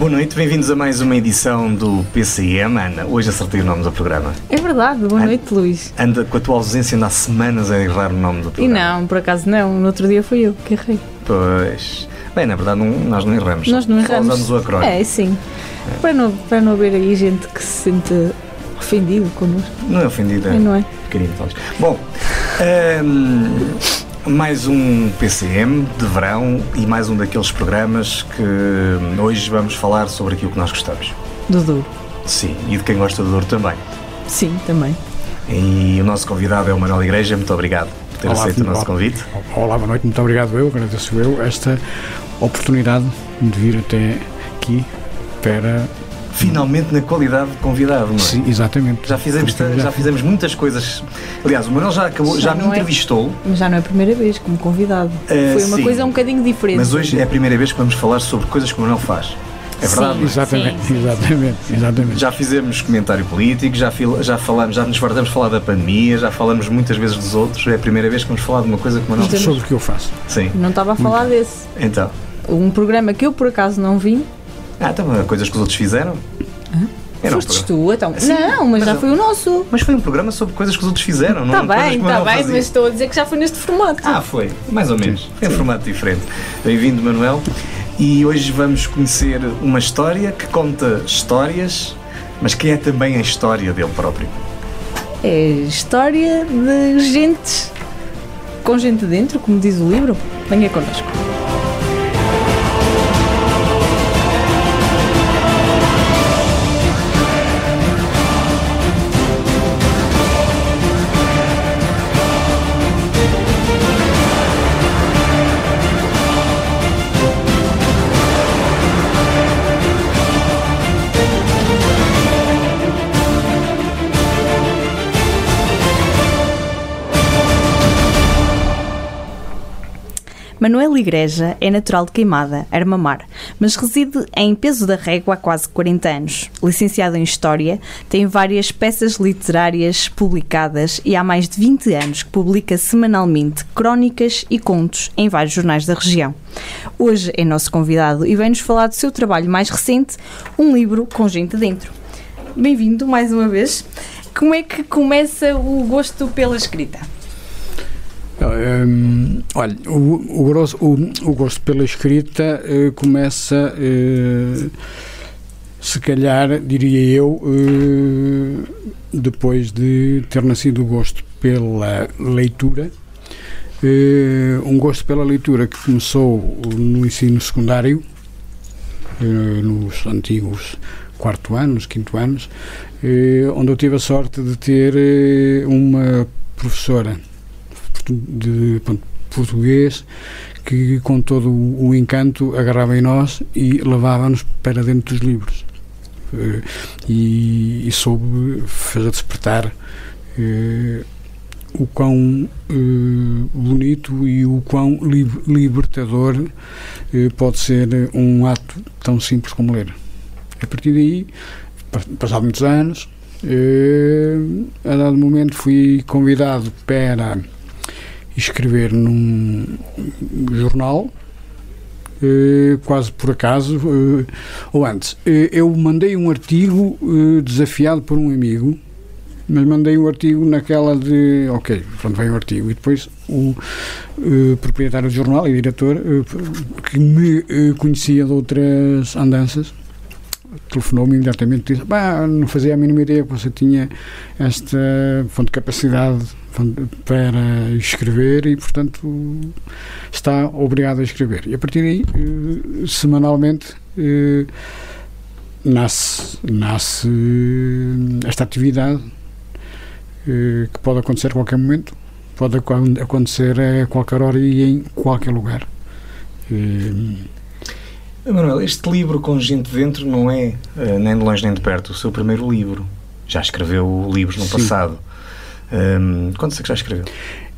Boa noite, bem-vindos a mais uma edição do PCM. Ana, hoje acertei o nome do programa. É verdade, boa noite, Luís. Anda com a tua ausência ainda há semanas a errar o nome do E programa. não, por acaso não, no outro dia fui eu que errei. Pois. Bem, na verdade, não- nós não erramos. Nós não Só erramos. usamos o acrónimo. É, sim. Para, não, para não haver aí gente que se sente ofendido connosco, Não é ofendido, é? não é? Carinho, talvez. Bom, hum, mais um PCM de verão e mais um daqueles programas que hoje vamos falar sobre aquilo que nós gostamos. Do duro. Sim, e de quem gosta do Douro também. Sim, também. E o nosso convidado é o Manuel Igreja, muito obrigado por ter Olá, aceito o nosso olá. convite. Olá, boa noite, muito obrigado eu, agradeço eu esta oportunidade de vir até aqui para. Finalmente na qualidade de convidado, não é? Sim, exatamente. Já fizemos, já fizemos muitas coisas. Aliás, o Manuel já acabou, já, Já me não é- entrevistou, Mas já não é a primeira vez como convidado. Eh, Foi uma sim. coisa um bocadinho diferente. mas hoje é a primeira vez que vamos falar sobre coisas que o Manuel faz. É Sim. verdade? não é? Exatamente, Sim, sim, exatamente, exatamente. Já fizemos comentário político, já, fil- já falamos, já nos fartamos falar da pandemia, já falamos muitas vezes dos outros. É a primeira vez que vamos falar de uma coisa que o Manuel Mas Sobre o que eu faço. Sim, Não estava a falar desse. então. Um programa que eu por acaso não vi. Ah, então, coisas que os outros fizeram? Era um Fostes tu, então. Sim, não, mas, mas já eu- foi o nosso. Mas foi um programa sobre coisas que os outros fizeram, não Está coisas bem, está bem, fazia. mas estou a dizer que já foi neste formato. Ah, foi, mais ou menos. Foi um formato diferente. Bem-vindo, Manuel. E hoje vamos conhecer uma história que conta histórias, mas que é também a história dele próprio. É história de gente com gente dentro, como diz o livro. Venha connosco. Manuel Igreja é natural de Queimada, Armamar, mas reside em Peso da Régua há quase 40 anos. Licenciado em História, tem várias peças literárias publicadas e há mais de 20 anos que publica semanalmente crónicas e contos em vários jornais da região. Hoje é nosso convidado e vem-nos falar do seu trabalho mais recente, um livro com gente dentro. Bem-vindo mais uma vez. Como é que começa o gosto pela escrita? Hum, olha, o, o, o- o gosto pela escrita eh, começa, eh, se calhar, diria eu, eh, depois de ter nascido o gosto pela leitura. Um gosto pela leitura que começou no ensino secundário, nos antigos quarto anos, quinto anos, onde eu tive a sorte de ter uma professora de português que com todo o encanto agarrava em nós e levava-nos para dentro dos livros. Eh, e, e soube fazer despertar eh, o quão eh, bonito e o quão li- libertador eh, pode ser um ato tão simples como ler. A partir daí pa- passados muitos anos eh, a dado momento fui convidado para escrever num jornal, eh, quase por acaso, eh, ou antes, eh, eu mandei um artigo desafiado por um amigo, mas mandei o artigo naquela de, ok, pronto, veio o artigo, e depois o proprietário do jornal e diretor, que me conhecia de outras andanças, telefonou-me imediatamente e disse, "Bah, não fazia a mínima ideia que você tinha esta pronto, capacidade para escrever e, portanto, está obrigado a escrever. E a partir daí, eh, semanalmente, eh, nasce, nasce esta atividade eh, que pode acontecer a qualquer momento, pode acon- acontecer a qualquer hora e em qualquer lugar. Eh, Manuel, este livro com gente dentro não é eh, nem de longe nem de perto o seu primeiro livro. Já escreveu livros no Sim. passado. Hum, quantos é que já escreveu?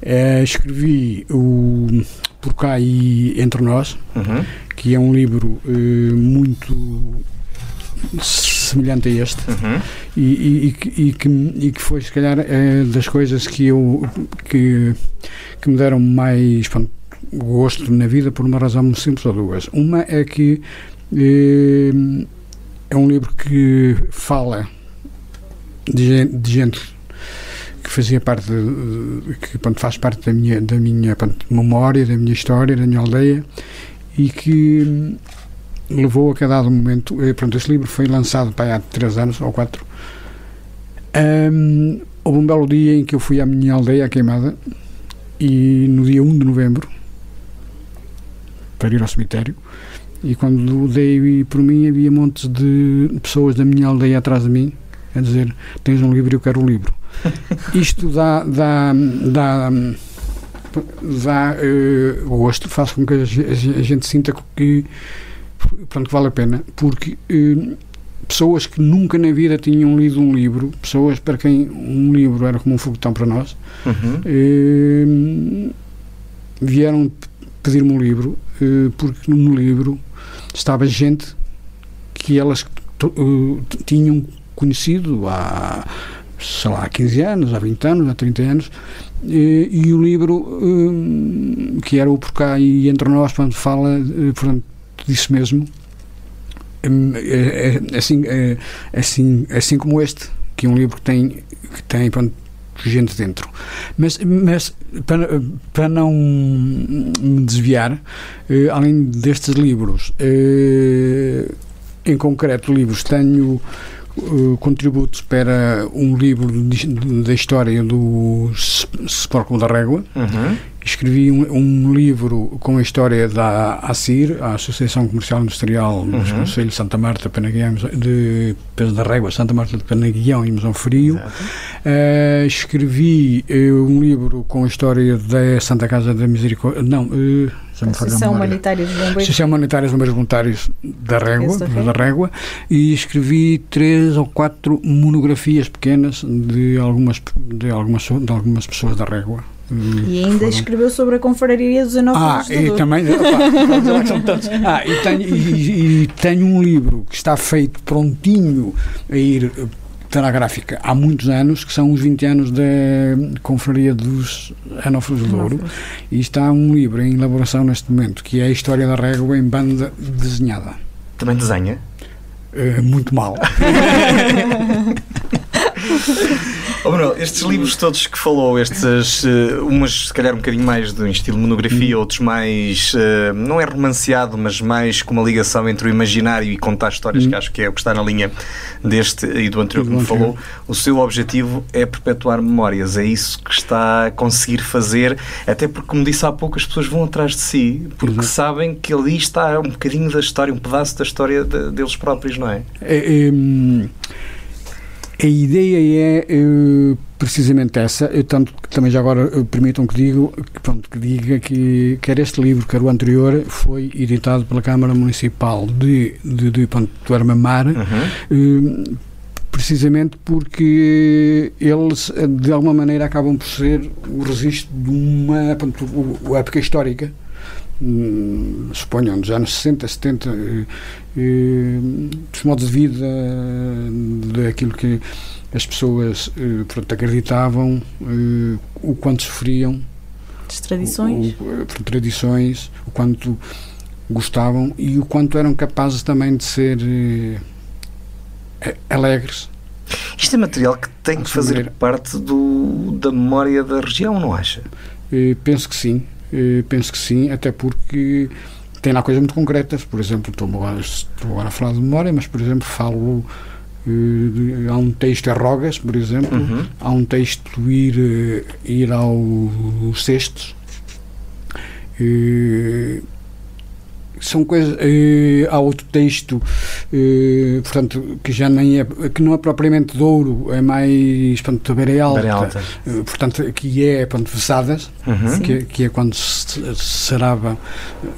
eh, escrevi o Por Cá e Entre Nós, Uhum. que é um livro eh, muito semelhante a este Uhum. e, e- e que- e que, foi se calhar eh, das coisas que eu que, que me deram mais pronto, gosto na vida por uma razão muito simples ou duas uma é que Eh, é um livro que fala de gente, de gente que fazia parte, de, que pronto, faz parte da minha, da minha pronto, memória, da minha história, da minha aldeia e que levou a cada momento. Eh, pronto, esse livro foi lançado para há três anos ou quatro. Um, houve um belo dia em que eu fui à minha aldeia, à Queimada, e no dia 1 de novembro, para ir ao cemitério, e quando dei por mim, havia montes de pessoas da minha aldeia atrás de mim a dizer: Tens um livro e eu quero o um livro. Isto dá, dá, dá, dá uh, gosto, faz com que a, gente sinta que, pronto, que vale a pena, porque uh, pessoas que nunca na vida tinham lido um livro, pessoas para quem um livro era como um foguetão para nós, uhum. uh, vieram pedir-me um livro, porque no livro estava gente que elas tinham conhecido há, sei lá, há 15 anos, há 20 anos, há 30 anos, e, e o livro, um, que era o Por Cá e Entre Nós, portanto, fala eh, portanto, disso mesmo, hum, é, é, assim, é, assim, assim como este, que é um livro que tem, que tem gente dentro. Mas, mas para, para não me desviar, eh, além destes livros, eh, em concreto livros, tenho uh, contributos para um livro da história do Sporco da Régua. Uhum. Escrevi um, um, livro com a história da ACIR, a Associação Comercial Industrial dos uhum. Conselhos de Santa Marta, Penaguião, de Pedro da Régua, Santa Marta de Penaguião e Mesão Frio. Uh, escrevi uh, um livro com a história da Santa Casa da Misericórdia. Não, uh, Associação Humanitária dos Bombeiros. Associação Humanitária dos Bombeiros Voluntários da Régua, da Régua, e escrevi três ou quatro monografias pequenas de algumas, de algumas, de algumas pessoas da Régua. E ainda foram... escreveu sobre a confraria dos Anófilos Ah, e também. Opa. Ah, e tenho, e, e tenho um livro que está feito prontinho a ir gráfica há muitos anos, que são os 20 anos da Confraria dos Anófilos do Douro, e está um livro em elaboração neste momento, que é a História da Régua em banda desenhada. Também desenha? Uh, muito mal. Oh, Manuel, estes livros todos que falou, estes, uh, umas se calhar um bocadinho mais de um estilo monografia, hum. outros mais, uh, não é romanceado, mas mais com uma ligação entre o imaginário e contar histórias, que acho que é o que está na linha deste e do anterior que me falou. O seu objetivo é perpetuar memórias, é isso que está a conseguir fazer, até porque, como disse há pouco, as pessoas vão atrás de si, porque Exato. sabem que ali está um bocadinho da história, um pedaço da história de, deles próprios, não é? é, é hum, a ideia é uh, precisamente essa, eu, tanto também já agora uh, permitam que, digo, que, pronto, que diga que quer este livro, quer o anterior, foi editado pela Câmara Municipal de, de, de, do Armamar, uhum. uh, precisamente porque eles, de alguma maneira, acabam por ser o registro de uma pronto, época histórica Hum, suponham, dos anos 60, 70, eh, eh, dos modos de vida, daquilo que as pessoas eh, pronto, acreditavam, o quanto sofriam. As tradições. O, o, tradições, o quanto gostavam e o quanto eram capazes também de ser alegres. Isto é material que tem que fazer maneira. parte do, da memória da região, não acha? penso que sim. Eh, penso que sim, até porque tem lá coisas muito concretas. Por exemplo, estou agora, estou agora a falar de memória, mas, por exemplo, falo. Uh, há um texto a Rogas, por exemplo, uhum. há um texto ir, uh, ir ao Cestos. Uh, são coisas. Uh, há outro texto, uh, portanto, que já nem é. que não é propriamente de ouro, é mais. portanto, beira alta. Beira alta. Uh, portanto, que é, portanto, Vesadas, uhum. que, que, é quando se serava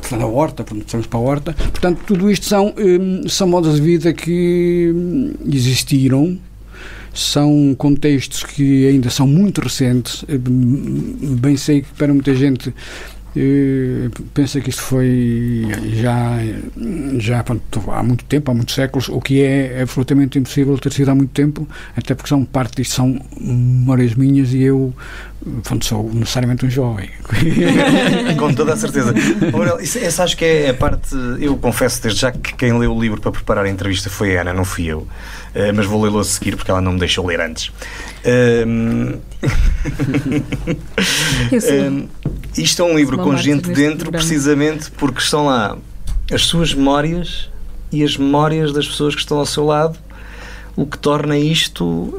portanto, a horta, portanto, estamos para a horta. Portanto, tudo isto são, um, são modos de vida que existiram são contextos que ainda são muito recentes. Bem sei que para muita gente eh, pensa que isto foi já, já pronto, há muito tempo, há muitos séculos, o que é absolutamente impossível ter sido há muito tempo, até porque são parte disto, são memórias minhas e eu pronto, sou necessariamente um jovem. Com toda a certeza. Isso, essa acho que é a parte. Eu confesso desde já que quem leu o livro para preparar a entrevista foi a Ana, não fui eu. Uh, mas vou lê-lo a seguir porque ela não me deixou ler antes. Uh, uh, isto é um livro com gente dentro, programa. precisamente porque estão lá as suas memórias e as memórias das pessoas que estão ao seu lado, o que torna isto.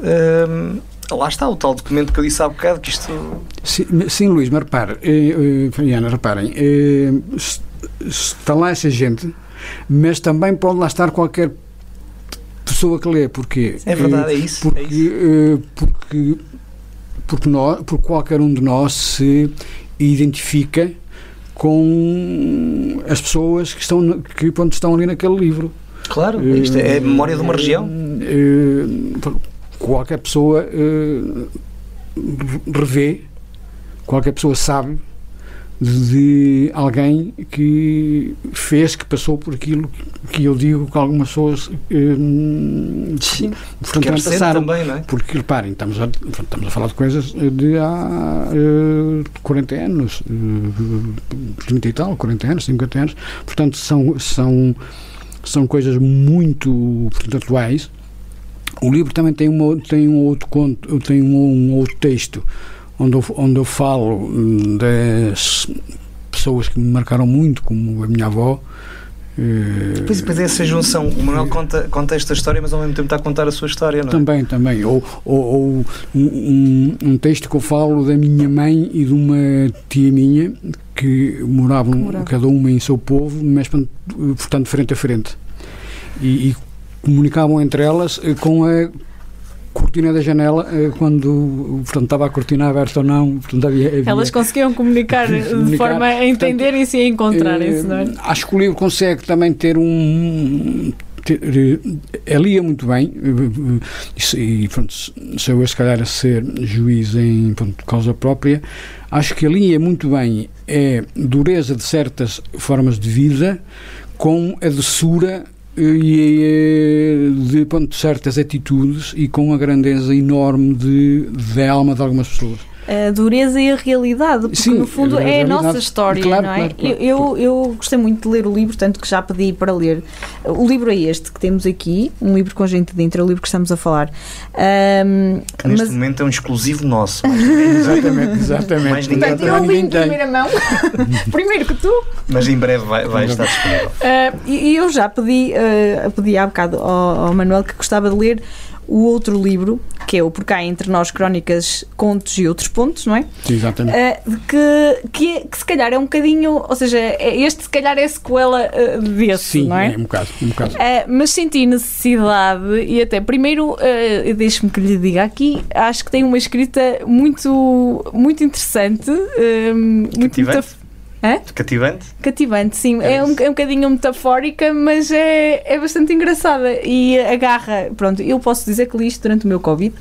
Lá está o tal documento que eu disse há bocado que isto. Sim, sim Luís, mas repare, eh, eh, Ana, reparem, eh, está lá essa gente, mas também pode lá estar qualquer pessoa que lê. Porquê? É verdade, é isso. Porque, é isso. porque, porque, nós, porque qualquer um de nós se identifica com as pessoas que estão, que, pronto, estão ali naquele livro. Claro, isto é a memória de uma região qualquer pessoa revê, qualquer pessoa sabe de alguém que fez, que passou por aquilo que eu digo que algumas pessoas uh, Sim, portanto, passaram. Também, não é? Porque, reparem, estamos a, estamos a falar de coisas de há uh, 40 anos, uh, 30 e tal, 40 anos, 50 anos, portanto, são, são, são coisas muito portanto, atuais o livro também tem, uma, tem um outro conto, tem um, um outro texto onde eu, onde eu falo hum, das pessoas que me marcaram muito, como a minha avó. Eh, pois, pois é essa junção. O Manuel conta, conta esta história, mas ao mesmo tempo está a contar a sua história, não é? Também, também. Ou, ou, ou um, um, texto que eu falo da minha mãe e de uma tia minha que moravam que morava. cada uma em seu povo, mas portanto frente a frente. E, e comunicavam entre elas eh, com a cortina da janela eh, quando portanto, estava a cortina aberta ou não. Portanto, havia, havia Elas conseguiam comunicar, comunicar de forma a entenderem-se e a encontrarem-se, não é? Acho que o livro consegue também ter um. Ter, lia muito bem e pronto, se eu se calhar a ser juiz em pronto, causa própria acho que lia muito bem é dureza de certas formas de vida com a doçura e de ponto, certas atitudes e com a grandeza enorme de, de alma de algumas pessoas a dureza e a realidade, porque Sim, no fundo é a nossa história, claro, não é? Claro, claro, eu, eu gostei muito de ler o livro, tanto que já pedi para ler. O livro é este que temos aqui, um livro com gente dentro, é o livro que estamos a falar. Um, que neste mas... momento é um exclusivo nosso. exatamente, exatamente. Mais ninguém, Portanto, eu li em primeira mão, primeiro que tu. Mas em breve vai, vai estar disponível. Uh, e eu já pedi, uh, pedi há bocado ao, ao Manuel que gostava de ler o outro livro, que é o Por Cá Entre Nós Crónicas, Contos e Outros Pontos, não é? Exatamente. Uh, que, que, é, que, se calhar é um bocadinho, ou seja, é, este se calhar é a sequela uh, desse, Sim, não é? é um bocado. Um bocado. Uh, mas senti necessidade, e até primeiro, uh, deixe-me que lhe diga aqui, acho que tem uma escrita muito, muito interessante, muito, muito é? Cativante? Cativante, sim. É, é um, é um bocadinho metafórica, mas é, é bastante engraçada. E agarra, pronto, eu posso dizer que li isto durante o meu Covid. uh,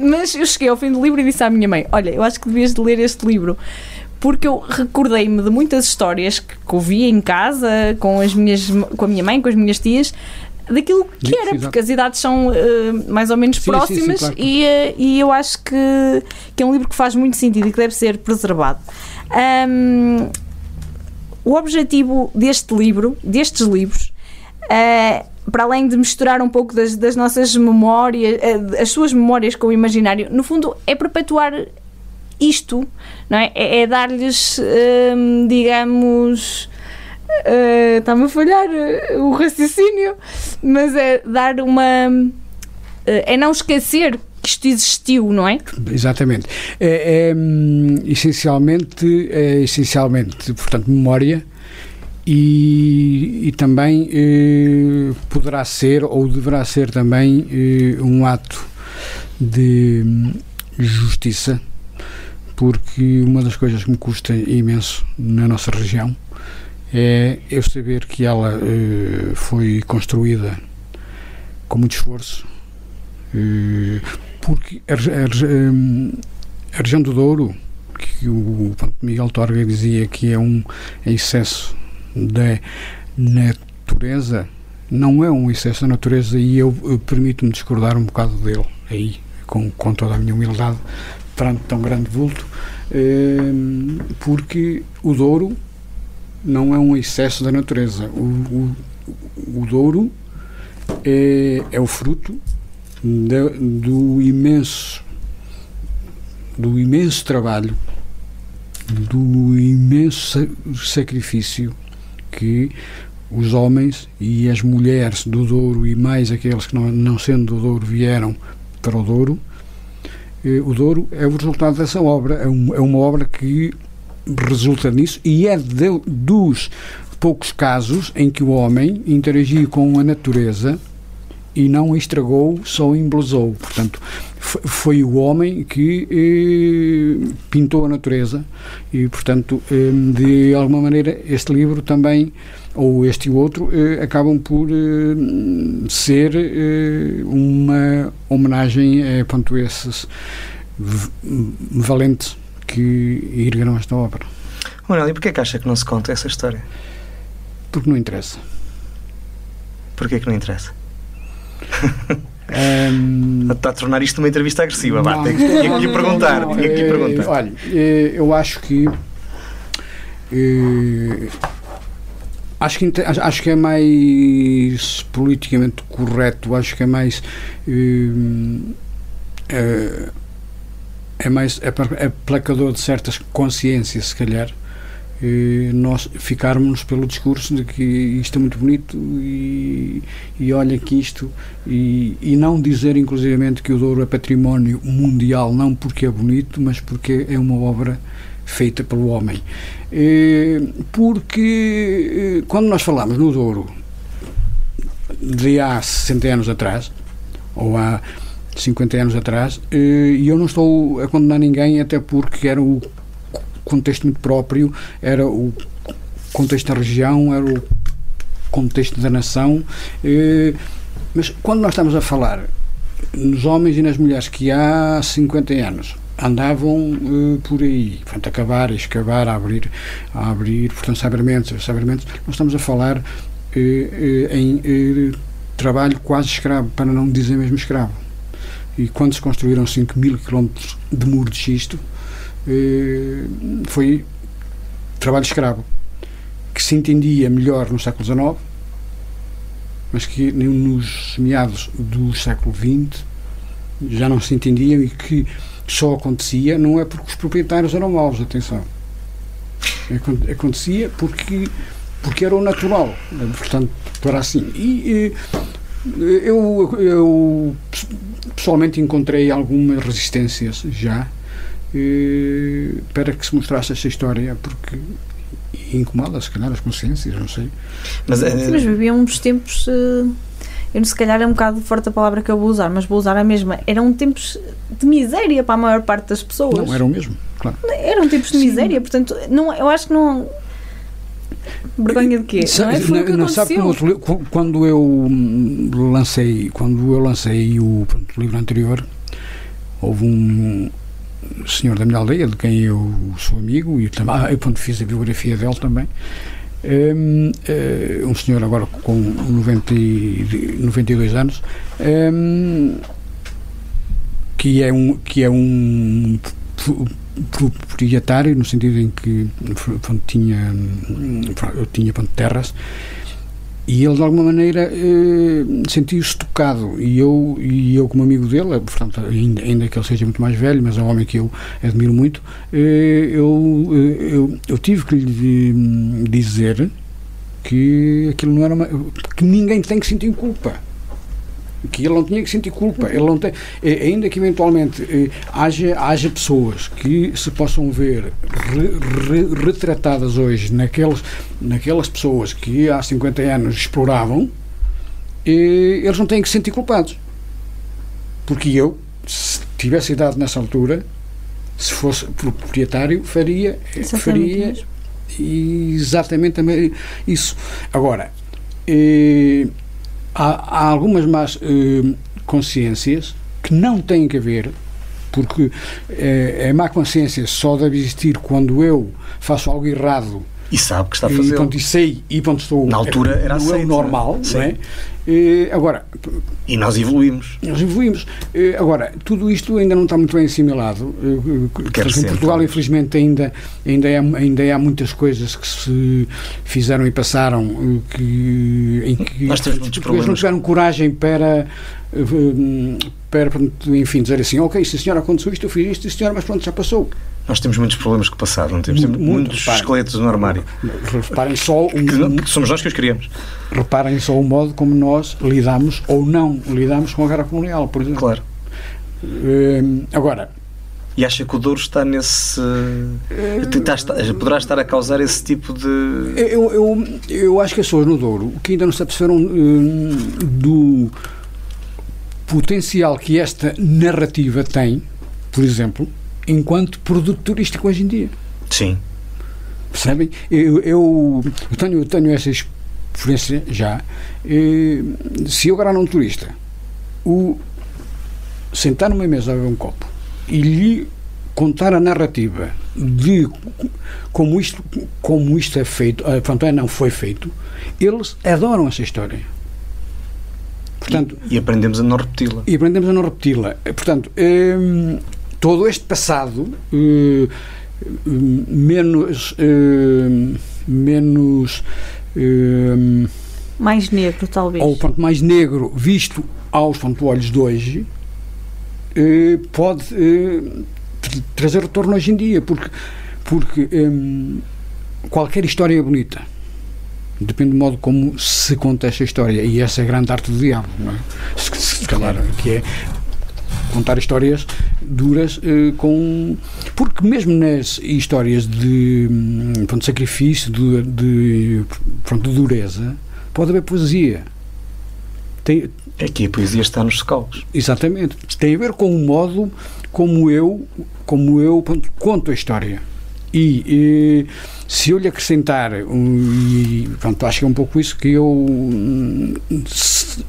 mas eu cheguei ao fim do livro e disse à minha mãe: Olha, eu acho que devias de ler este livro porque eu recordei-me de muitas histórias que, que ouvi em casa com as minhas com a minha mãe, com as minhas tias, daquilo que era, porque as idades são uh, mais ou menos sim, próximas sim, sim, claro. e, uh, e eu acho que, que é um livro que faz muito sentido e que deve ser preservado. Um, o objetivo deste livro, destes livros, uh, para além de misturar um pouco das, das nossas memórias, as suas memórias com o imaginário, no fundo é perpetuar isto, não é? É, é dar-lhes, digamos, uh, está-me a falhar uh, o raciocínio, mas é dar uma. Uh, é não esquecer que isto existiu, não é? Exatamente. É, é hum, essencialmente, é essencialmente, portanto, memória e, e também eh, poderá ser ou deverá ser também eh, um ato de hum, justiça, porque uma das coisas que me custa imenso na nossa região é eu saber que ela uh, foi construída com muito esforço, uh, porque a, a, a, região do Douro que o Miguel Torga dizia que é um excesso da natureza, não é um excesso da natureza e eu, eu permito-me discordar um bocado dele aí, com, com toda a minha humildade, perante tão grande vulto, eh, porque o Douro não é um excesso da natureza. O, o, o Douro é, é o fruto de, do imenso do imenso trabalho do imenso sacrifício que os homens e as mulheres do Douro e mais aqueles que não, não sendo do Douro vieram para o Douro eh, o Douro é o resultado dessa obra é, um, é uma obra que resulta nisso e é de, dos poucos casos em que o homem interagiu com a natureza e não estragou, só embelezou. Portanto, foi o homem que eh, pintou a natureza e, portanto, eh, de alguma maneira, este livro também, ou este e o outro, eh, acabam por eh, ser eh, uma homenagem a ponto esses valentes que ergueram esta obra. Manuel, e porquê é que acha que não se conta essa história? Porque não interessa. Porquê que não interessa? Um, Está a tornar isto uma entrevista agressiva. Não, Vá, tinha que lhe perguntar. Não, tinha que lhe eh, perguntar. Olha, eh, eu acho que. Eh, acho que, acho que é mais politicamente correto, acho que é mais. É mais é, é placador de certas consciências, se calhar, nós ficarmos pelo discurso de que isto é muito bonito e, e olha que isto e, e não dizer inclusivamente que o Douro é património mundial não porque é bonito mas porque é uma obra feita pelo homem. Porque quando nós falamos no Douro de há 60 anos atrás ou há 50 anos atrás e eu não estou a condenar ninguém até porque era o contexto muito próprio, era o contexto da região, era o contexto da nação. Eh, mas quando nós estamos a falar nos homens e nas mulheres que há 50 anos andavam uh, por aí, portanto, a cavar, a escavar, a abrir, a abrir, portanto, sabermentos, sabermentos, nós estamos a falar uh, uh, em trabalho quase escravo, para não dizer mesmo escravo. E quando se construíram 5 mil quilómetros de muro de xisto, eh, foi trabalho escravo, que se entendia melhor no século XIX, mas que nos meados do século XX já não se entendia e que só acontecia não é porque os proprietários eram maus, atenção. Acontecia porque, porque era o natural, portanto, para assim. E, eu, eu pessoalmente encontrei algumas resistências já para que se mostrasse esta história, porque incomoda, se calhar, as consciências, não sei. Mas, é... Sim, mas vivíamos tempos. Uh, eu, se calhar, é um bocado forte a palavra que eu vou usar, mas vou usar a mesma. Eram tempos de miséria para a maior parte das pessoas. Não, eram mesmo, claro. Eram tempos de Sim. miséria, portanto, não, eu acho que não. Vergonha de quê? Sabe, não é? Foi não, não sabe como, quando eu lancei, quando eu lancei o, o livro anterior, houve um, senhor da minha aldeia, de quem eu sou amigo, e também, ah, eu quando fiz a biografia dele também, um, eh, um senhor agora com 90 e, 92 anos, um, que é um, que é um proprietário, no sentido em que tinha, eu tinha terras, e ele de alguma maneira eh, sentiu-se tocado. E eu e eu como amigo dele portanto ainda, ainda, que ele seja muito mais velho mas é um homem que eu admiro muito eh, eu, eh, eu, eu tive que lhe dizer que aquilo não era uma, que ninguém tem que sentir culpa que ele não tinha que sentir culpa. Ele não tem, eh, ainda que eventualmente eh, haja, haja pessoas que se possam ver re, re, retratadas hoje naqueles, naquelas pessoas que há 50 anos exploravam, eh, eles não têm que se sentir culpados. Porque eu, se tivesse idade nessa altura, se fosse proprietário, faria, faria exatamente isso. Agora, há, há algumas más uh, consciências que não têm que ver porque é, é má consciência só deve existir quando eu faço algo errado e sabe que está a e, fazer. pronto, e sei e pronto, estou Na altura era é aceito, o normal não é? não é? Eh, agora E nós evoluímos. nós evoluímos. Eh, Agora, tudo isto ainda não está muito bem assimilado. Eh, eh, portanto, em Portugal, talvez. infelizmente, ainda, ainda, há, ainda há muitas coisas que se fizeram e passaram que, em que Nós temos muitos não tiveram coragem para, eh, para, enfim, dizer assim: Ok, se a senhora aconteceu isto, eu fiz isto, a senhora, mas pronto, já passou. Nós temos muitos problemas o passado, não temos? Muito, temos muito, muitos reparem. esqueletos no armário. Reparem só, um, Que, que somos nós que os criamos. reparem só o modo como nós lidamos ou não lidamos com a guerra colonial, por exemplo. Claro. Eh, agora, E acha que o Douro está nesse. está- poderá estar a causar esse tipo de. Eu, eu, eu acho que as pessoas no Douro que ainda não se aperceberam hum, do potencial que esta narrativa tem, por exemplo, enquanto produto turístico hoje em dia. Sim. Percebem? Eu, eu, eu tenho, eu tenho essa experiência já. Eh, Se eu agora um turista, o sentar numa mesa a beber um copo e lhe contar a narrativa de como isto, como isto é feito, eh, pronto, é, não foi feito, eles adoram essa história. Portanto, E aprendemos a não repeti-la. e aprendemos a não repeti-la. Portanto, hum, todo este passado, hum, menos. hum, menos. hum, Mais negro, talvez. ou pronto, mais negro visto aos pronto, olhos de hoje, eh, pode eh, tra- trazer retorno hoje em dia, porque, porque hum, qualquer história é bonita. Depende do modo como se conta esta história. E essa é a grande arte do diabo, não é? Se, se calhar, que é contar histórias duras eh, com. Porque mesmo nas histórias de, hum, pronto, sacrifício, de, de, pronto, de dureza, pode haver poesia. Tem, É que a poesia está nos socalcos. exatamente. Tem a ver com o modo como eu, como eu pronto, conto a história. E, eh, se eu lhe acrescentar, e pronto, acho que é um pouco isso que eu, hum, se-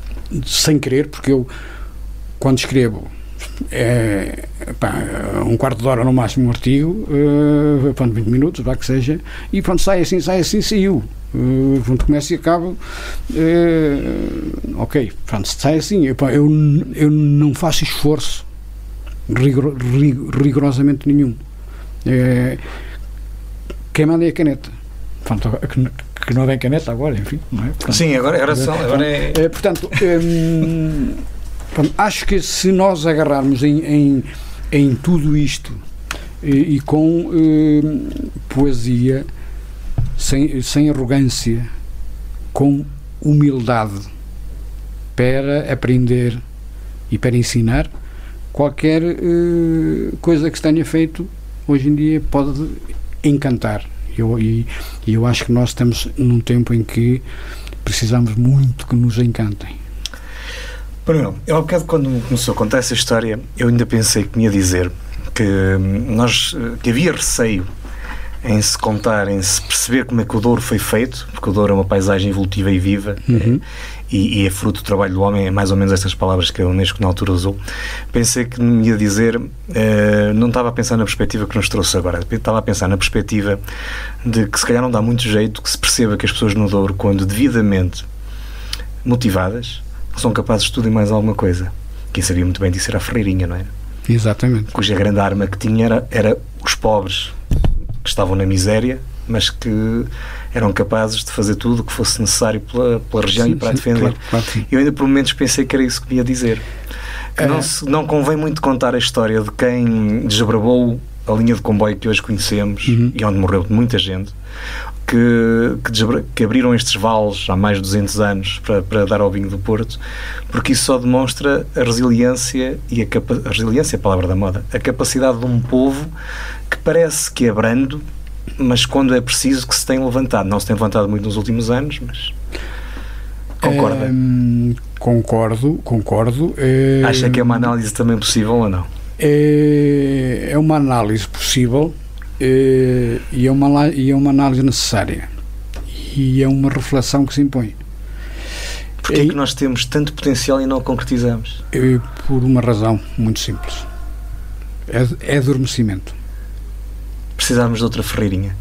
sem querer, porque eu, quando escrevo, é, pá, um quarto de hora no máximo um artigo, eh, pronto, 20 minutos, vá que seja, e pronto, sai assim, sai assim, saiu. Uh, pronto, começa e acaba. eh, ok, pronto, sai assim. Eu, pá, eu, eu não faço esforço rigor- rig- rigorosamente nenhum. Eh, quem manda é a caneta. Pronto, que, que não vem caneta agora, enfim. É? Portanto, Sim, agora, agora, são, agora é. eh, portanto, hum, pronto, acho que se nós agarrarmos em, em, em tudo isto e, e com hum, poesia, sem, sem arrogância, com humildade para aprender e para ensinar, qualquer eh, coisa que se tenha feito hoje em dia pode encantar. Eu, e eu acho que nós estamos num tempo em que precisamos muito que nos encantem. Bruno, eu há bocado quando começou a contar essa história, eu ainda pensei que me ia dizer que hum, nós eh, que havia receio em se contar, em se perceber como é que o Douro foi feito, porque o Douro é uma paisagem evolutiva e viva Uhum. e, e é fruto do trabalho do homem, é mais ou menos estas palavras que a Unesco na altura usou. Pensei que me ia dizer, eh, não estava a pensar na perspectiva que nos trouxe agora, estava a pensar na perspectiva de que se calhar não dá muito jeito que se perceba que as pessoas no Douro, quando devidamente motivadas, são capazes de tudo e mais alguma coisa. Quem sabia muito bem disso era a Ferreirinha, não é? Exatamente. Cuja grande arma que tinha era, era os pobres que estavam na miséria, mas que eram capazes de fazer tudo o que fosse necessário pela, pela região Sim, e para a sim, defender. claro, claro. Eu ainda por momentos pensei que era isso que ia dizer. Que É. não, se, não convém muito contar a história de quem desbravou a linha de comboio que hoje conhecemos Uhum. e onde morreu muita gente, que, que, que abriram estes vales há mais de 200 anos para, para dar ao vinho do Porto, porque isso só demonstra a resiliência e a, capa- a resiliência é a palavra da moda, a capacidade de um povo que parece que é brando, mas quando é preciso que se tem levantado. Não se tem levantado muito nos últimos anos, mas concorda. Hum, concordo, concordo. Eh, Acha que é uma análise também possível ou não? É, é uma análise possível eh, e, é uma, e é uma análise necessária. E é uma reflexão que se impõe. Porquê é que nós temos tanto potencial e não o concretizamos? Eh, por uma razão muito simples. é, é adormecimento. Precisávamos de outra ferreirinha.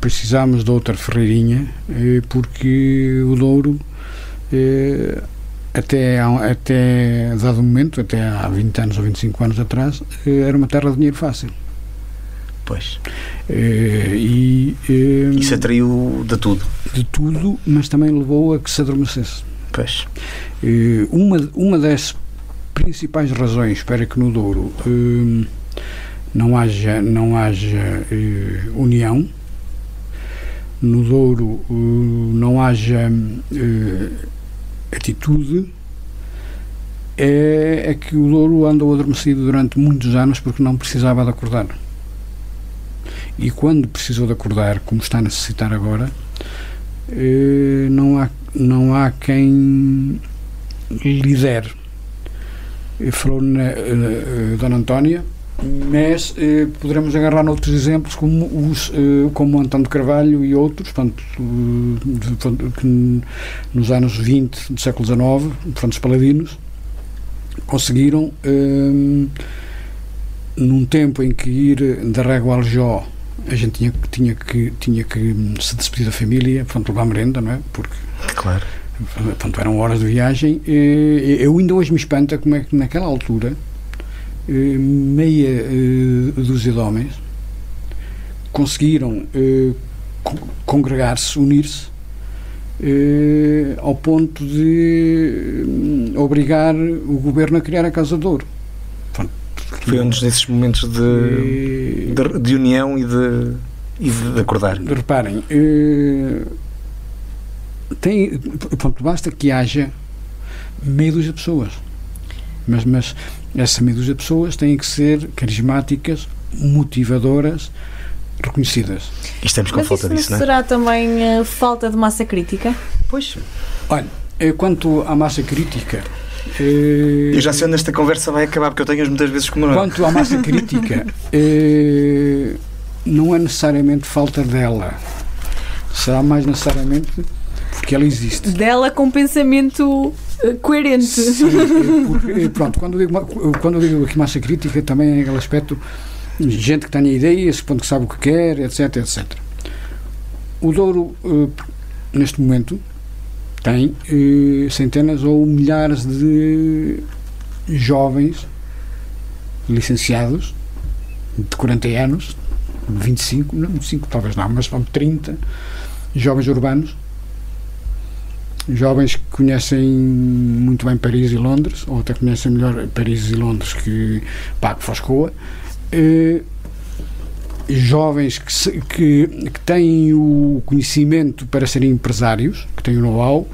Precisámos de outra ferreirinha, eh, porque o Douro, até, até dado momento, até há 20 anos ou 25 anos atrás, eh, era uma terra de dinheiro fácil. Pois. E, Isso atraiu de tudo. De tudo, mas também levou a que se adormecesse. Pois. Uma, uma das principais razões para que no Douro não haja, não haja união no Douro não haja atitude é, é, que o Douro andou adormecido durante muitos anos porque não precisava de acordar. E quando precisou de acordar, como está a necessitar agora, uh, não, há, não há quem lidere. Falou na Dona Antónia, mas eh, poderemos agarrar noutros exemplos como, os, eh, como António Carvalho e outros, portanto, de, que nos anos 20 do século XIX, portanto, os paladinos, conseguiram, eh, num tempo em que ir da Régua ao Aljó a gente tinha, tinha, que, tinha que se despedir da família, portanto, levar merenda, não é? Porque, claro. Portanto, eram horas de viagem. Eh, eu ainda hoje me espanta como é que naquela altura meia uh, dúzia de homens conseguiram uh, congregar-se, unir-se, ao ponto de um, obrigar o governo a criar a Casa de Ouro. Foi um desses momentos de, de, de, união e de, e de acordar. Reparem, tem, pronto, basta que haja meia dúzia de pessoas. Mas, mas essa meia dúzia de pessoas têm que ser carismáticas, motivadoras, reconhecidas. E estamos com Mas falta isso disso, não é? será também uh, falta de massa crítica? Pois. Olha, eh, quanto à massa crítica. Eh, eu já sei onde esta conversa vai acabar, porque eu tenho-as muitas vezes como não. Quanto à massa crítica, eh, não é necessariamente falta dela. Será mais necessariamente porque ela existe. Dela com pensamento coerente. Sim, porque, pronto, quando eu, digo, quando eu digo aqui massa crítica, também é aquele aspecto gente que tenha ideias, que sabe o que quer, etc, etc. O Douro, eh, neste momento, tem eh, centenas ou milhares de jovens licenciados de 40 anos, 25, não, 25 talvez não, mas 30 jovens urbanos jovens que conhecem muito bem Paris e Londres, ou até conhecem melhor Paris e Londres que, que Foscoa, eh, jovens que, que, que, têm o conhecimento para serem empresários, que têm o know-how,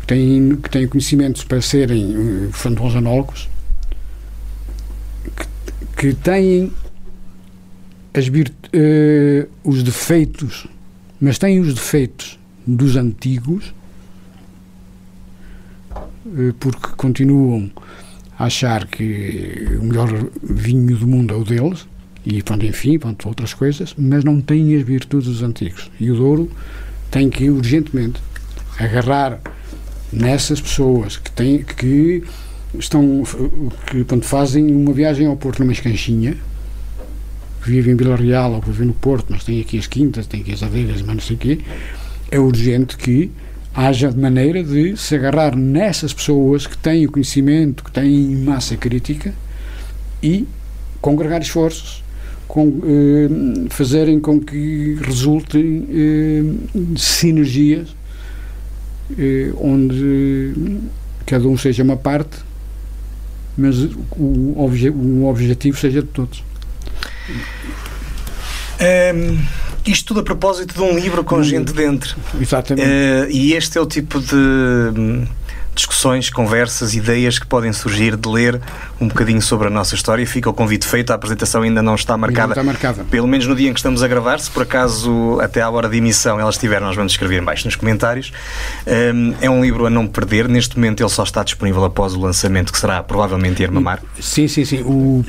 que têm, que têm conhecimentos para serem uh, frontonzanólogos, que, que têm as uh, os defeitos, mas têm os defeitos dos antigos eh, porque continuam a achar que o melhor vinho do mundo é o deles, e pronto, enfim, pronto, outras coisas, mas não têm as virtudes dos antigos. E o Douro tem que urgentemente agarrar nessas pessoas que têm que estão que pronto, fazem uma viagem ao Porto numa escanchinha que vivem em Vila Real ou que vivem no Porto, mas têm aqui as quintas, têm aqui as adeiras, mas não sei o quê, é urgente que haja de maneira de se agarrar nessas pessoas que têm o conhecimento, que têm massa crítica e congregar esforços, com, eh, fazerem com que resultem eh, sinergias eh, onde cada um seja uma parte, mas o, obje, o objetivo seja de todos. Um isto tudo a propósito de um livro com gente dentro. Exatamente. Uh, e este é o tipo de hum, discussões, conversas, ideias que podem surgir de ler um bocadinho sobre a nossa história. Fica o convite feito, a apresentação ainda não está marcada. Não está marcada. Pelo menos no dia em que estamos a gravar, se por acaso até à hora de emissão ela estiver, nós vamos escrever embaixo nos comentários. Um, é um livro a não perder. Neste momento ele só está disponível após o lançamento, que será provavelmente Irmamar. Sim, sim, sim. O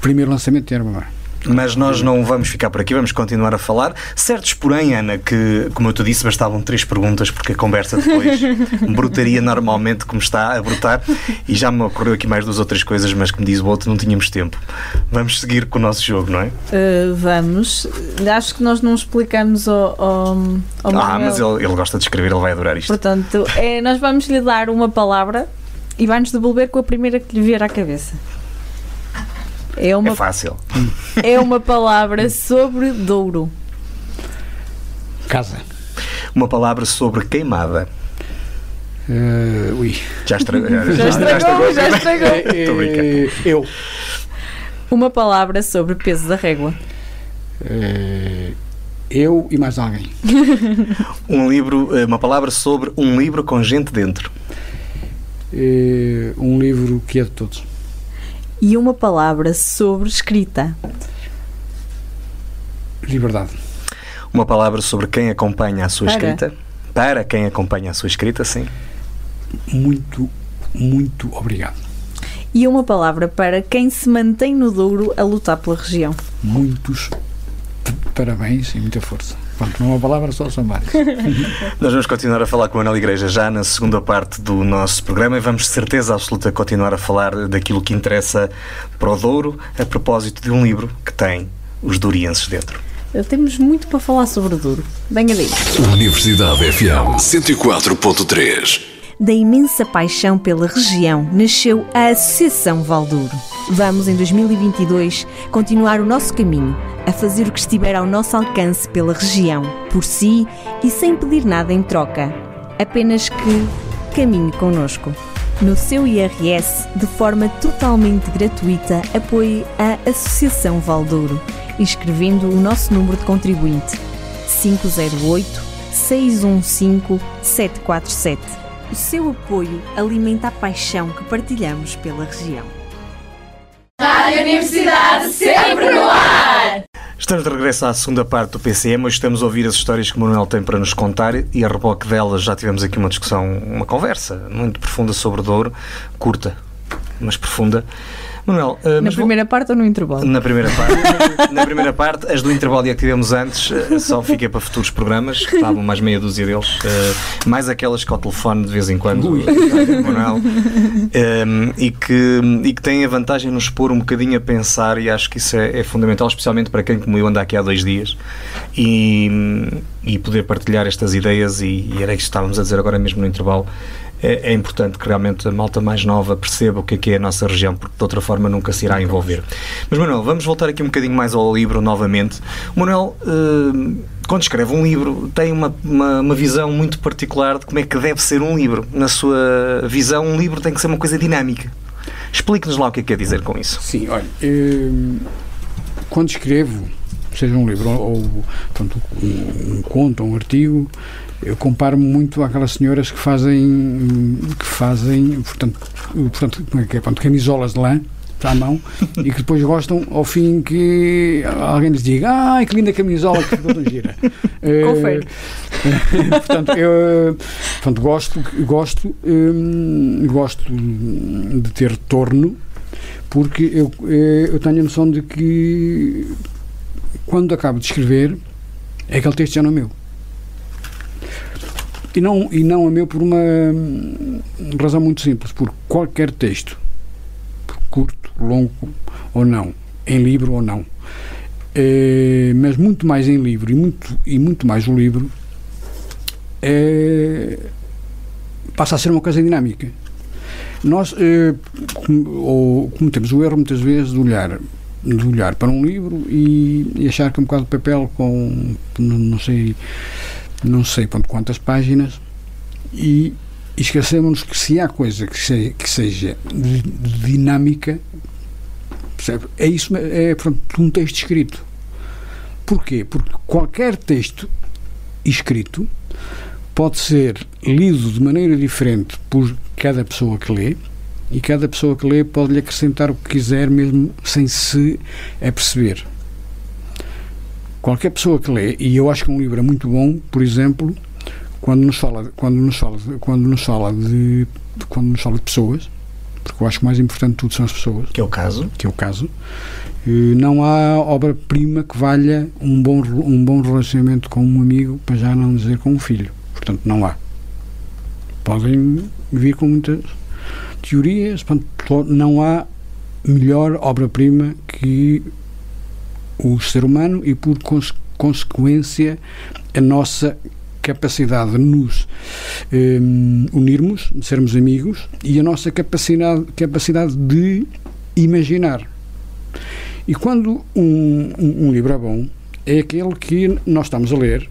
primeiro lançamento de Irmamar. Mas nós não vamos ficar por aqui, vamos continuar a falar. Certos, porém, Ana, que, como eu te disse, bastavam três perguntas, porque a conversa depois brutaria normalmente como está a brotar. E já me ocorreu aqui mais duas ou três coisas, mas como diz o outro, não tínhamos tempo. Vamos seguir com o nosso jogo, não é? Uh, vamos. Acho que nós não explicamos ao, ao, ao Ah, mas ele, ele gosta de escrever, ele vai adorar isto. Portanto, é, nós vamos lhe dar uma palavra e vai-nos devolver com a primeira que lhe vier à cabeça. É uma, É fácil. é uma palavra sobre Douro. Casa. Uma palavra sobre queimada. Eh, ui. Já, estra... Já estragou, já estragou. Eh, eu. Uma palavra sobre peso da régua. Eh, eu e mais alguém. Um livro, uma palavra sobre um livro com gente dentro. Eh, um livro que é de todos. E uma palavra sobre escrita. Liberdade. Uma palavra sobre quem acompanha a sua Para. escrita. Para quem acompanha a sua escrita, sim. Muito, muito obrigado. E uma palavra para quem se mantém no Douro a lutar pela região. Muitos parabéns e muita força. Pronto, não é uma palavra só, são várias. Nós vamos continuar a falar com a Ana Igreja já na segunda parte do nosso programa e vamos de certeza absoluta continuar a falar daquilo que interessa para o Douro a propósito de um livro que tem os dourienses dentro. Temos muito para falar sobre o Douro. Venha daí. Universidade FM 104.3. Da imensa paixão pela região nasceu a Associação Valdouro. Vamos, em 2022, continuar o nosso caminho, a fazer o que estiver ao nosso alcance pela região, por si e sem pedir nada em troca. Apenas que caminhe connosco. No seu IRS, de forma totalmente gratuita, apoie a Associação Valdouro, inscrevendo o nosso número de contribuinte 508 615 747. O seu apoio alimenta a paixão que partilhamos pela região. Estamos de regresso à segunda parte do PCM. Hoje estamos a ouvir as histórias que o Manuel tem para nos contar e a reboque delas já tivemos aqui uma discussão, uma conversa muito profunda sobre Douro, curta, mas profunda. Manuel, eh, Na mas vou- primeira parte ou no intervalo? Na primeira parte, na primeira parte, as do intervalo que tivemos antes, eh, só fiquei para futuros programas, estavam mais meia dúzia deles, eh, mais aquelas que ao telefone de vez em quando, Manuel, eh, e, que, e que têm a vantagem de nos pôr um bocadinho a pensar, e acho que isso é, é fundamental, especialmente para quem, como eu, anda aqui há dois dias, e, e poder partilhar estas ideias, e, e era isso que estávamos a dizer agora mesmo no intervalo. É, é importante que realmente a malta mais nova perceba o que é que é a nossa região, porque de outra forma nunca se irá envolver. Mas Manuel, vamos voltar aqui um bocadinho mais ao livro novamente. O Manuel, eh, quando escreve um livro, tem uma, uma, uma visão muito particular de como é que deve ser um livro. Na sua visão, um livro tem que ser uma coisa dinâmica. Explique-nos lá o que é que quer dizer com isso. Sim, olha, hum, quando escrevo, seja um livro ou, ou, portanto, um, um conto, um artigo, eu comparo-me muito àquelas senhoras que fazem, que fazem, portanto, portanto como é que é, camisolas de lã à mão e que depois gostam ao fim que alguém lhes diga ai que linda camisola que ficou tão gira. Eh, Confere. portanto eu portanto, gosto gosto hum, gosto de ter retorno porque eu, eh, eu tenho a noção de que quando acabo de escrever aquele texto já não é meu e não, e não é meu por uma hum, razão muito simples. Porque qualquer texto curto, longo ou não em livro ou não eh, mas muito mais em livro e muito, e muito mais o livro eh, passa a ser uma coisa dinâmica. Nós eh, com- cometemos o erro muitas vezes de olhar de olhar para um livro e, e achar que é um bocado de papel com não sei não sei ponto, quantas páginas e esquecemos que se há coisa que, se- que seja di- dinâmica percebe? é isso é portanto, um texto escrito porquê? porque qualquer texto escrito pode ser lido de maneira diferente por cada pessoa que lê e cada pessoa que lê pode lhe acrescentar o que quiser mesmo sem se aperceber qualquer pessoa que lê e eu acho que um livro é muito bom por exemplo quando nos fala quando nos fala quando nos fala de quando nos fala de pessoas porque eu acho que o mais importante de tudo são as pessoas, Que é o caso. que é o caso. Não há obra-prima que valha um bom, um bom relacionamento com um amigo, para já não dizer com um filho. Portanto, não há. Podem vir com muitas teorias, portanto, não há melhor obra-prima que o ser humano e, por conse- consequência, a nossa capacidade de nos eh, unirmos, de sermos amigos e a nossa capacidade, capacidade de imaginar. E quando um, um- um livro é bom, é aquele que nós estamos a ler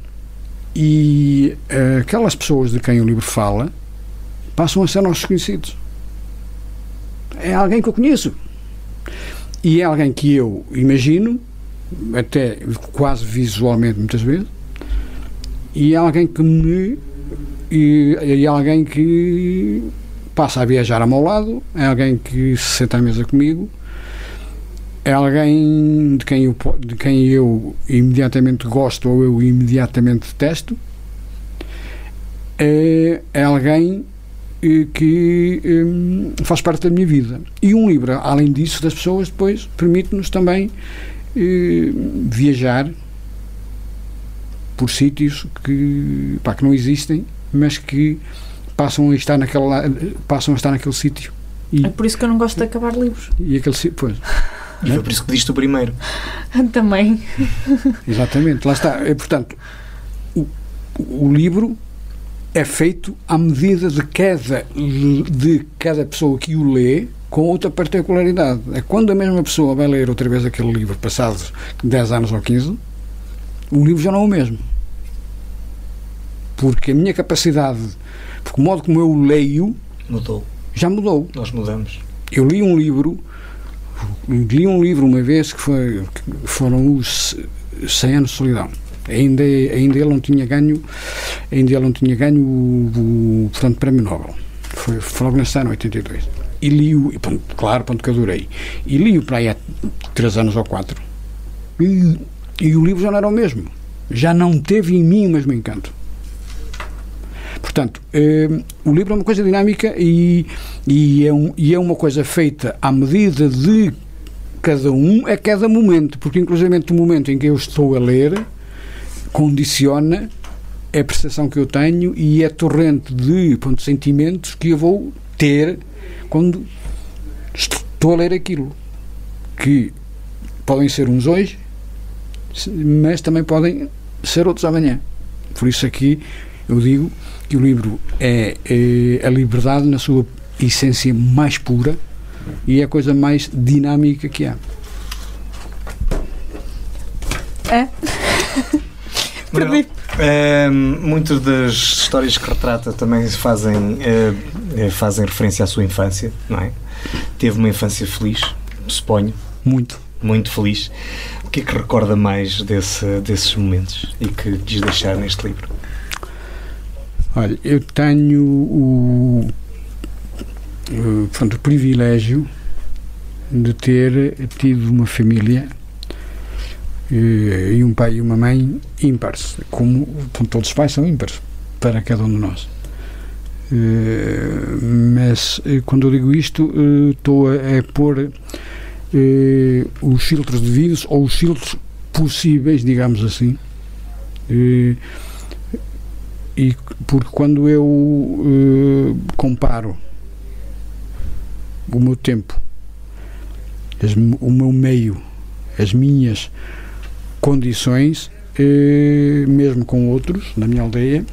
e eh, aquelas pessoas de quem o livro fala passam a ser nossos conhecidos. É alguém que eu conheço. E é alguém que eu imagino, até quase visualmente muitas vezes, e alguém que me. E, e alguém que passa a viajar ao meu lado, é alguém que se senta à mesa comigo, é alguém de quem eu, de quem eu imediatamente gosto ou eu imediatamente detesto, é, é alguém eh, que hum, faz parte da minha vida. E um livro, além disso, das pessoas, depois permite-nos também eh, viajar por sítios que, pá, que não existem, mas que passam a estar naquela, passam a estar naquele sítio. E, É por isso que eu não gosto de acabar livros. e aquele sítio, pois, E foi por isso que diste o primeiro. Também. exatamente, lá está. É, portanto, o, o livro é feito à medida de cada, de cada pessoa que o lê com outra particularidade. É quando a mesma pessoa vai ler outra vez aquele livro, passados 10 anos ou 15, o livro já não é o mesmo. Porque a minha capacidade, porque o modo como eu leio, Mudou. já mudou. Nós mudamos. Eu li um livro, li um livro uma vez que, foi, que foram os 100 anos de solidão. Ainda, ainda ele não tinha ganho, ainda ele não tinha ganho o, o portanto, prémio Nobel. Foi, foi logo nesse ano, 82. E li-o, claro, ponto que adorei. E li-o para aí há 3 anos ou 4. E, e o livro já não era o mesmo. Já não teve em mim o mesmo encanto. Portanto, eh, o livro é uma coisa dinâmica e, e, é um- e é uma coisa feita à medida de cada um, a cada momento, porque inclusive o momento em que eu estou a ler condiciona a percepção que eu tenho e a torrente de ponto, sentimentos que eu vou ter quando estou a ler aquilo. Que podem ser uns hoje, mas também podem ser outros amanhã. Por isso aqui eu digo que o livro é, é a liberdade na sua essência mais pura e é a coisa mais dinâmica que há. Manuel, ehm, muitas das histórias que retrata também fazem, eh, eh, fazem referência à sua infância, não é? Teve uma infância feliz, suponho, Muito. muito feliz. O que é que recorda mais desse, desses momentos e que quis deixar neste livro? Olha, eu tenho o, o, portanto, o privilégio de ter tido uma família eh, e um pai e uma mãe ímpares, como portanto, todos os pais são ímpares para cada um de nós. Eh, mas eh, quando eu digo isto, eh, estou a, pôr eh, os filtros devidos ou os filtros possíveis, digamos assim. Eh, e porque quando eu eh, comparo o meu tempo, o meu meio, as minhas condições, eh, mesmo com outros na minha aldeia,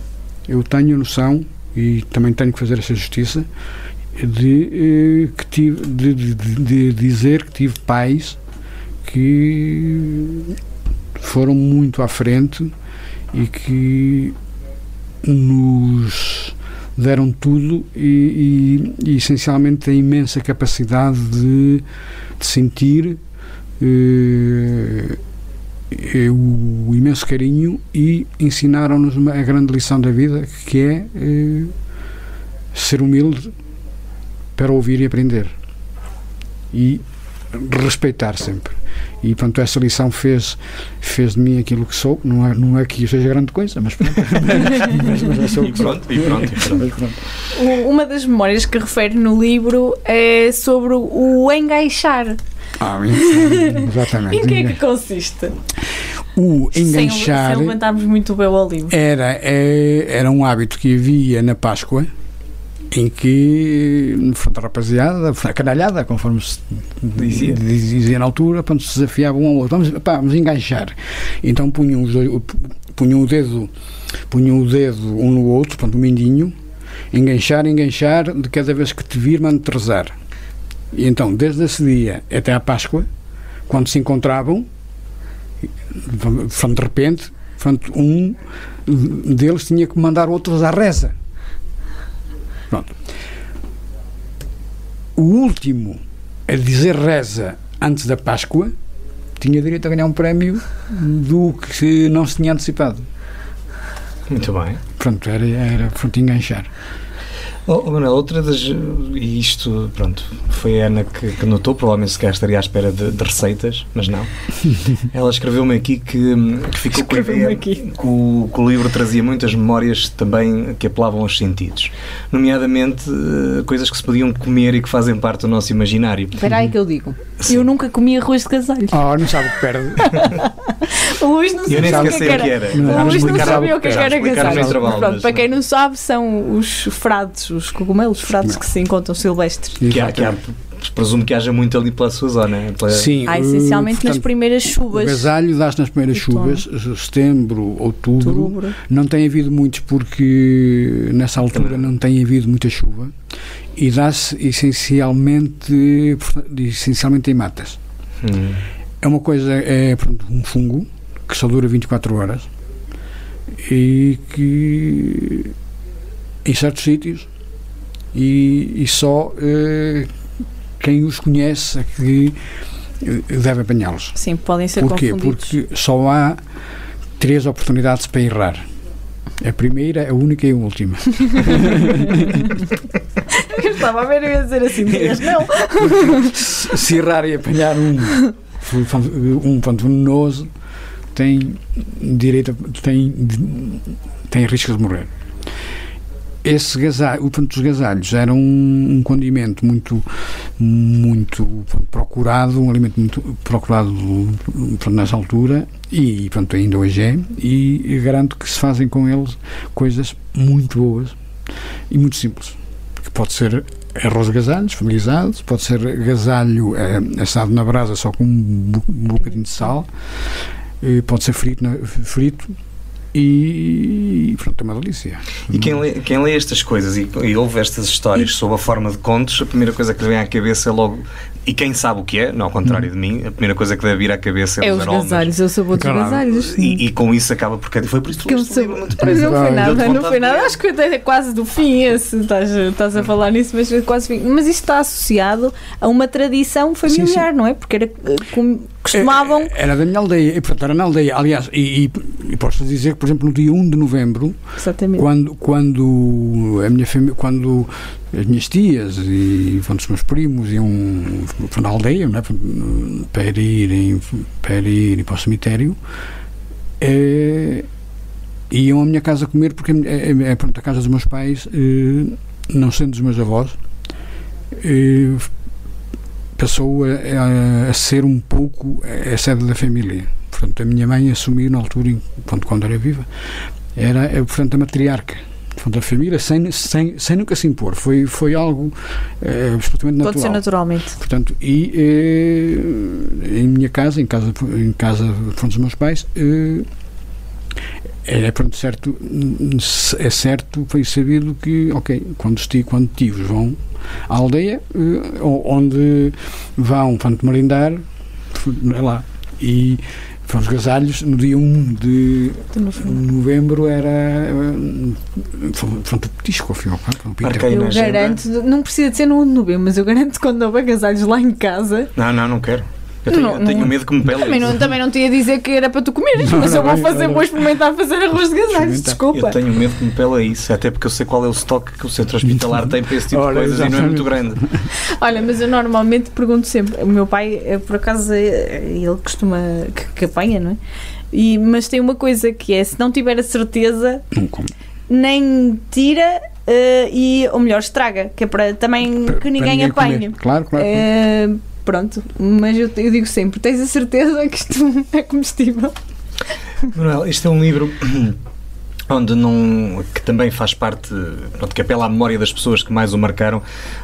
eu tenho noção e também tenho que fazer essa justiça de, eh, que tive, de, de- de- dizer que tive pais que foram muito à frente e que nos deram tudo e, e- e, essencialmente têm imensa capacidade de, de sentir eh, o imenso carinho e ensinaram-nos uma- a grande lição da vida que é eh, ser humilde para ouvir e aprender e respeitar sempre E, portanto, essa lição fez, fez de mim aquilo que sou. Não é, não é que eu seja grande coisa, mas pronto. mas, mas é E pronto, e pronto, e pronto. Mas pronto. Uma das memórias que refere no livro é sobre o engaixar. Ah, exatamente. Em que é que consiste? O Sem, enganchar sem levantarmos muito o bem ao livro. era, é- era um hábito que havia na Páscoa em que, frente à rapaziada, a canalhada, conforme se Dizia. dizia na altura, quando se desafiavam um ao outro, vamos, pá, vamos enganchar. Então punham, os dois, punham o dedo punham o dedo um no outro, portanto, o mindinho, enganchar, enganchar, de cada vez que te vir, mando-te rezar. E então, desde esse dia até à Páscoa, quando se encontravam, de repente, um deles tinha que mandar outros à reza. Pronto. O último a dizer reza antes da Páscoa tinha direito a ganhar um prémio do que não se tinha antecipado. Muito bem. Pronto, era, era pronto, enganchar. Oh, Manuel, outra das. E isto, pronto, foi a Ana que, que notou, provavelmente se calhar estaria à espera de, de receitas, mas não. Ela escreveu-me aqui que, que ficou com a ideia aqui. que o, que o livro trazia muitas memórias também que apelavam aos sentidos, nomeadamente eh, coisas que se podiam comer e que fazem parte do nosso imaginário. Espera aí que eu digo. Sim. Eu nunca comi arroz de casalho. Oh, não sabe o que perde. Luís não sabia o que o que era. era. Não, sabia o que é era casalho. Pronto, mas- para quem não sabe, são os frades, os cogumelos frades que se encontram silvestres. Que há, que há, presumo que haja muito ali pela sua zona. Pela... Sim, Há eh, essencialmente nas portanto, primeiras O chuvas. gasalho dá-se nas primeiras Outono. chuvas, setembro, outubro. Outubro. Não tem havido muitos porque nessa altura Também. não tem havido muita chuva e dá-se essencialmente, essencialmente em matas. Hum. É uma coisa, é portanto, um fungo que só dura 24 horas e que em certos sítios e, e só eh, quem os conhece é que eh, deve apanhá-los. Sim, podem ser Porquê? confundidos. Porque só há três oportunidades para errar. A primeira, a única e a última. Eu estava a ver e ia dizer assim, três, não. se se errar e apanhar um, um ponto venenoso, tem direito a, tem, tem risco de morrer. Esse gasalho, o ponto dos gasalhos era um, um condimento muito muito procurado, um alimento muito procurado pronto, nessa altura e pronto, ainda hoje é e garanto que se fazem com eles coisas muito boas e muito simples. Que pode ser arroz gasalhos, familiarizados, pode ser gasalho eh, assado na brasa só com um, bo- bocadinho de sal, eh, pode ser frito, frito e, e pronto, é uma delícia. E quem lê, quem lê estas coisas e, e ouve estas histórias sob a forma de contos, a primeira coisa que lhe vem à cabeça é logo. E quem sabe o que é, não ao contrário de mim, a primeira coisa que deve vir à cabeça é, É os os aromas. gasalhos, eu sou boa dos Claro. gasalhos. E, e com isso acaba por Foi por isso que eu sou... livro muito Não depressa. foi nada, não foi nada. Acho que até é quase do fim esse. Estás, estás a falar nisso, mas quase fim. Mas isto está associado a uma tradição familiar, não é? Porque era, eh, com- costumavam. É, Era da minha aldeia, e portanto era na aldeia. Aliás, e, e, e posso dizer que, por exemplo, no dia 1 de novembro, Exatamente. quando, quando a minha família, quando as minhas tias e pronto, os meus primos iam para a aldeia não é? para irem para irem para o cemitério eh, iam à minha casa comer porque é, é, é, pronto, a casa dos meus pais não sendo dos meus avós passou a, a- a ser um pouco a sede da família portanto a minha mãe assumiu na altura pronto, quando era viva era portanto a matriarca portanto, a família sem, sem, sem nunca se impor foi, foi algo eh, absolutamente natural ser naturalmente. Portanto, e eh, em minha casa, em casa, em casa pronto, dos meus pais, eh, é pronto, certo, é certo, foi sabido que, ok, quando, os ti- quando tios vão à aldeia, onde vão, pronto, merendar, é lá. E foram os gasalhos, no dia 1 de novembro. era, eh, pronto, o petisco, ao fim ao cabo, Eu garanto, não precisa de ser no 1 de novembro, mas eu garanto que quando houver agasalhos lá em casa, Não, não, não quero. Eu tenho, Não- eu tenho não- medo que me pele Também não, também não te ia dizer que era para tu comeres, Não, mas não, eu vou não, fazer, não. vou experimentar fazer arroz de gasalhos, desculpa. Eu tenho medo que me pele a isso, até porque eu sei qual é o estoque que o centro hospitalar tem para esse tipo Ora, de coisas e não é muito grande. Olha, mas eu normalmente pergunto sempre. O meu pai, eh, por acaso, eh, ele costuma. que, que apanha, não é? E, mas tem uma coisa que é: se não tiver a certeza, nem tira eh, e, ou melhor, estraga, que é para também Para- que para ninguém, apanhe. comer. Claro, claro. Eh, pronto, mas eu, eu digo sempre: tens a certeza que isto é comestível? Manuel, este é um livro onde não que também faz parte, pronto, que apela à memória das pessoas que mais o marcaram.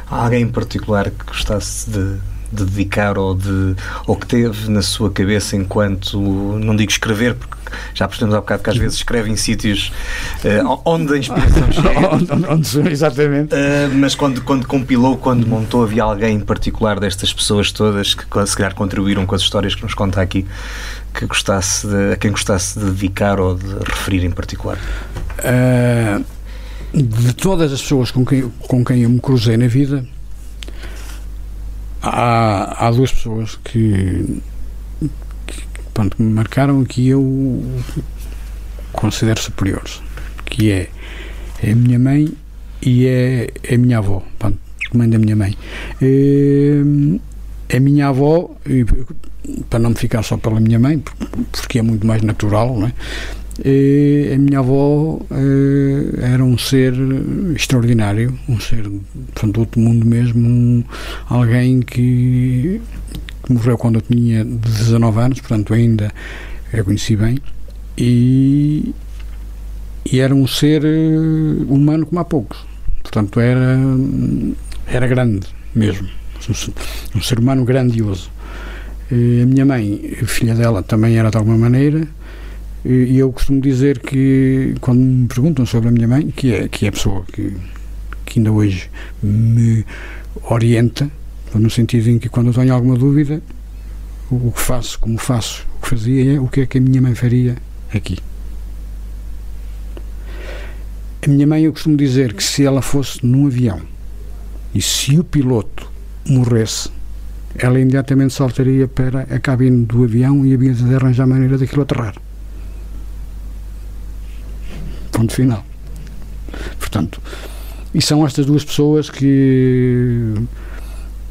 Há alguém em particular que gostasse de, de dedicar ou, de, ou que teve na sua cabeça enquanto, não digo escrever, porque já percebemos há bocado que às vezes escreve em sítios eh, onde a inspiração chega. Exatamente. Uh, mas quando, quando compilou, quando montou, havia alguém em particular destas pessoas todas que se calhar contribuíram com as histórias que nos conta aqui que gostasse de, a quem gostasse de dedicar ou de referir em particular? Ah, de todas as pessoas com quem, com quem eu me cruzei na vida, há, há duas pessoas que, que, pronto, me marcaram que eu considero superiores, que é, é a minha mãe e é, é a minha avó, pronto, mãe da minha mãe. Eh, a minha avó, para não me ficar só pela minha mãe, porque é muito mais natural, não é? Eh, a minha avó eh, era um ser extraordinário, um ser portanto, do outro mundo mesmo, um- alguém que, que morreu quando eu tinha 19 anos, portanto ainda a conheci bem, e, e era um ser eh, humano como há poucos, portanto era, era grande mesmo, um ser- um humano grandioso. A minha mãe, filha dela, também era de alguma maneira, e eu costumo dizer que, quando me perguntam sobre a minha mãe, que é, que é a pessoa que, que ainda hoje me orienta, no sentido em que quando eu tenho alguma dúvida, o, que faço, como faço, o que fazia é o que é que a minha mãe faria aqui. A minha mãe, eu costumo dizer que se ela fosse num avião e se o piloto morresse, ela imediatamente saltaria para a cabine do avião e havia de arranjar maneira daquilo aterrar. Ponto final. Portanto, e são estas duas pessoas que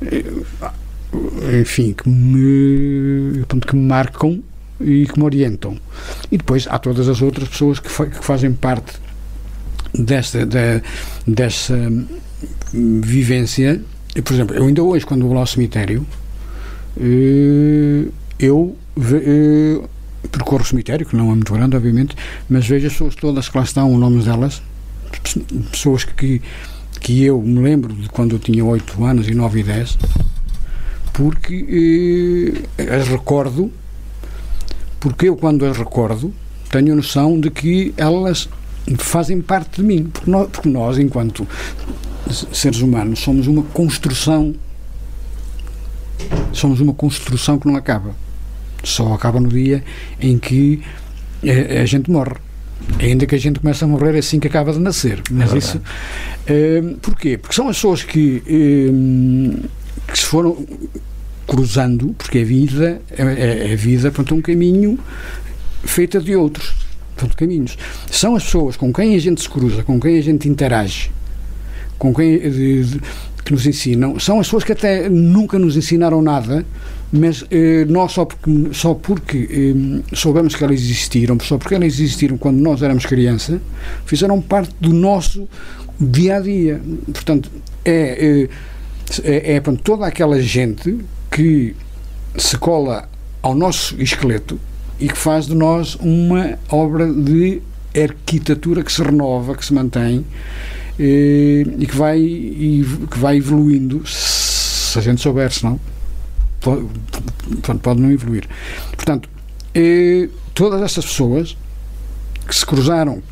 eh, enfim, que me, portanto, que me marcam e que me orientam. E depois há todas as outras pessoas que, fa- que fazem parte desta, da, dessa hum, vivência. Por exemplo, eu ainda hoje, quando vou lá ao cemitério, eh, eu eh, percorro o cemitério, que não é muito grande, obviamente, mas vejo as pessoas todas que lá estão, os nomes delas, pe- pessoas que, que eu me lembro de quando eu tinha 8 anos e 9 e 10, porque eh, as recordo, porque eu, quando as recordo, tenho a noção de que elas fazem parte de mim, porque nós, porque nós enquanto seres humanos, somos uma construção. Somos uma construção que não acaba. Só acaba no dia em que eh, a, gente morre. Ainda que a gente comece a morrer assim que acaba de nascer. Mas verdade. isso. eh, porquê? Porque são as pessoas que, eh, que se foram cruzando, porque a vida é, é, é vida, portanto, um caminho feita de outros portanto, caminhos. São as pessoas com quem a gente se cruza, com quem a gente interage, com quem de- de- que nos ensinam, são as pessoas que até nunca nos ensinaram nada, mas eh, nós só porque, só porque eh, soubemos que elas existiram, só porque elas existiram quando nós éramos criança, fizeram parte do nosso dia a dia. Portanto, é, eh, é, é toda aquela gente que se cola ao nosso esqueleto e que faz de nós uma obra de arquitetura que se renova, que se mantém eh, e que vai, e que vai evoluindo se a gente souber, senão pode, portanto, pode não evoluir. Portanto, eh, todas essas pessoas que se cruzaram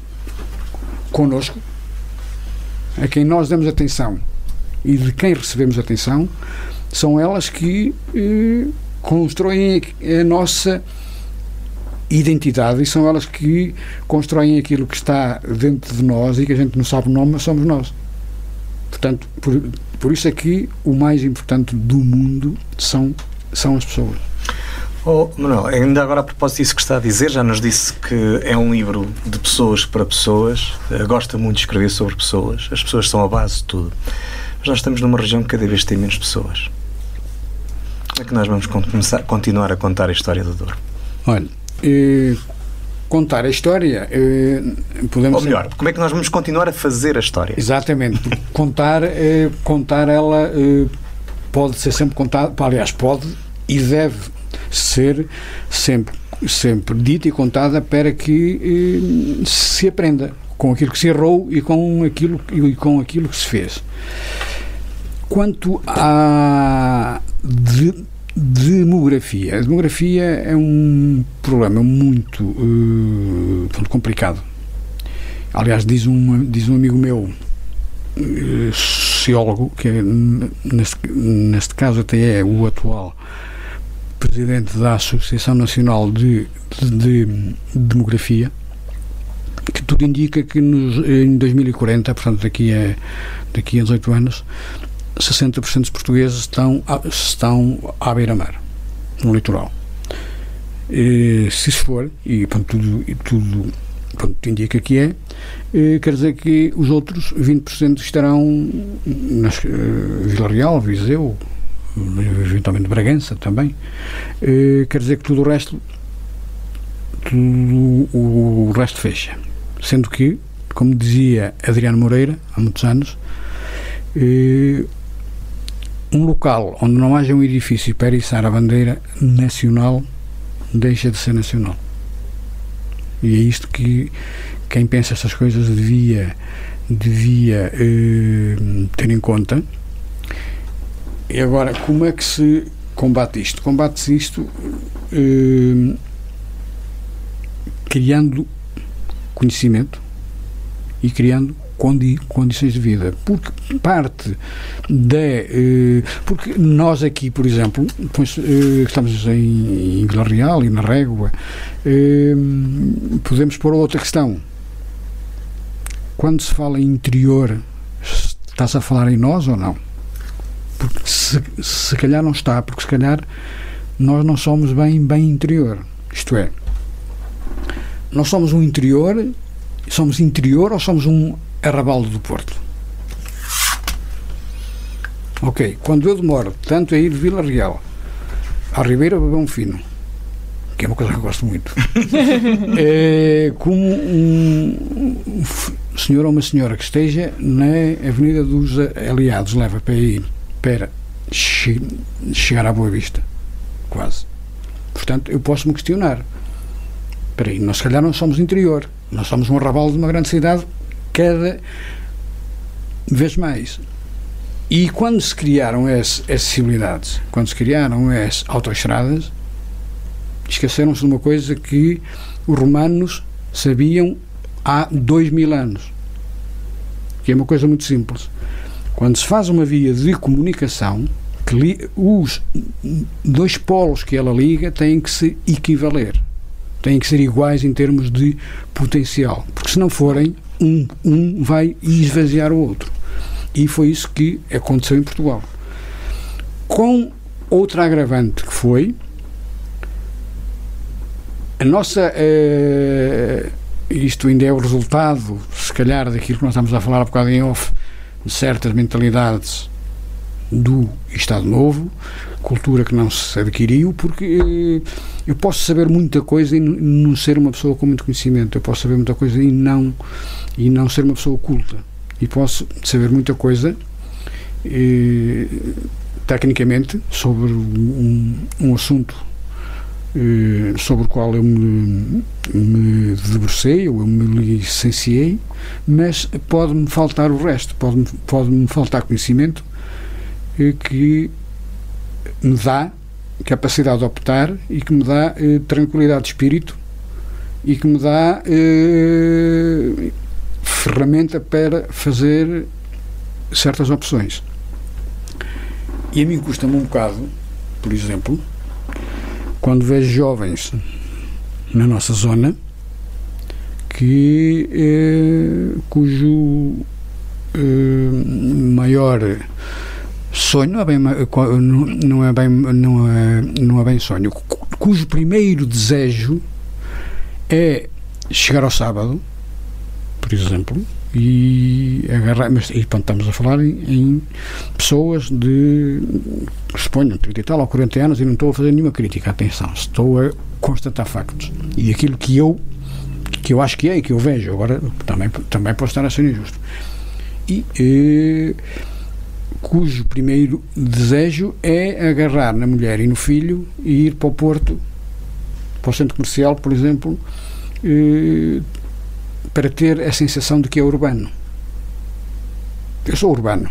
connosco, a quem nós damos atenção e de quem recebemos atenção, são elas que eh, constroem a nossa identidade e são elas que constroem aquilo que está dentro de nós e que a gente não sabe o nome, mas somos nós. Portanto, por, por isso é que o mais importante do mundo são, são as pessoas. Oh, Manuel, ainda agora a propósito disso que está a dizer, já nos disse que é um livro de pessoas para pessoas, eh, gosta muito de escrever sobre pessoas, as pessoas são a base de tudo. Mas nós estamos numa região que cada vez tem menos pessoas. Como é que nós vamos começar, continuar a contar a história do Douro? Olha, eh, contar a história, eh, podemos. Ou melhor, como é que nós vamos continuar a fazer a história? Exatamente, contar, eh, contar ela eh, pode ser sempre contada, aliás, pode e deve ser sempre, sempre dita e contada para que se aprenda com aquilo que se errou e com aquilo, e com aquilo que se fez. Quanto à de, demografia, a demografia é um problema muito uh, complicado. Aliás, diz um, diz um amigo meu, uh, sociólogo, que é, neste, neste caso até é o atual presidente da Associação Nacional de, de, de Demografia, que tudo indica que nos, em 2040, portanto daqui a, daqui a 18 anos, 60% dos portugueses estão, estão à beira-mar, no litoral. E, se isso for, e pronto, tudo, e tudo pronto, indica que é, eh, quer dizer que os outros 20% estarão nas, uh, Vila Real, Viseu, eventualmente Bragança também. Uh, quer dizer que tudo o resto tudo o resto fecha. Sendo que, como dizia Adriano Moreira, há muitos anos, um local onde não haja um edifício para içar a bandeira nacional deixa de ser nacional. E é isto que quem pensa estas coisas devia, devia eh, ter em conta. E agora, como é que se combate isto? Combate-se isto eh, criando conhecimento e criando condi condições de vida. Porque parte da. Eh, porque nós aqui, por exemplo, pois, eh, estamos em, em Vila Real e na Régua, eh, podemos pôr outra questão. Quando se fala em interior, está-se a falar em nós ou não? Porque se, se calhar não está, porque se calhar nós não somos bem, bem interior. Isto é, nós somos um interior, somos interior ou somos um Arrabaldo do Porto. Ok, quando eu demoro tanto a ir de Vila Real à Ribeira Babão Fino, que é uma coisa que eu gosto muito, é, como um, um senhor ou uma senhora que esteja na Avenida dos Aliados leva para ir para che chegar à Boa Vista, quase. Portanto, eu posso me questionar. Espera aí, nós se calhar não somos interior, nós somos um arrabaldo de uma grande cidade cada vez mais. E quando se criaram as acessibilidades, quando se criaram as autoestradas, esqueceram-se de uma coisa que os romanos sabiam há dois mil anos, que é uma coisa muito simples. Quando se faz uma via de comunicação, que os dois polos que ela liga têm que se equivaler, têm que ser iguais em termos de potencial, porque se não forem, um, um vai esvaziar o outro. E foi isso que aconteceu em Portugal. Com outra agravante que foi a nossa. Uh, isto ainda é o resultado, se calhar, daquilo que nós estamos a falar há bocado em off, de certas mentalidades do Estado Novo, cultura que não se adquiriu, porque uh, eu posso saber muita coisa e não ser uma pessoa com muito conhecimento, eu posso saber muita coisa e não e não ser uma pessoa oculta. E posso saber muita coisa eh, tecnicamente sobre um, um assunto eh, sobre o qual eu me, me debrucei ou eu me licenciei, mas pode-me faltar o resto, pode-me pode faltar conhecimento eh, que me dá capacidade de optar e que me dá eh, tranquilidade de espírito e que me dá eh, ferramenta para fazer certas opções. E a mim custa-me um bocado, por exemplo, quando vejo jovens na nossa zona que eh, cujo eh, maior sonho não é bem não é bem não é, não é bem sonho cujo primeiro desejo é chegar ao sábado, por exemplo, e agarrar. Mas e, pronto, estamos a falar em, em pessoas de. suponho, 30 e tal ou 40 anos e não estou a fazer nenhuma crítica, atenção, estou a constatar factos. E aquilo que eu que eu acho que é e que eu vejo, agora também, também posso estar a ser injusto. E, e cujo primeiro desejo é agarrar na mulher e no filho e ir para o Porto, para o centro comercial, por exemplo, eh, para ter a sensação de que é urbano. Eu sou urbano.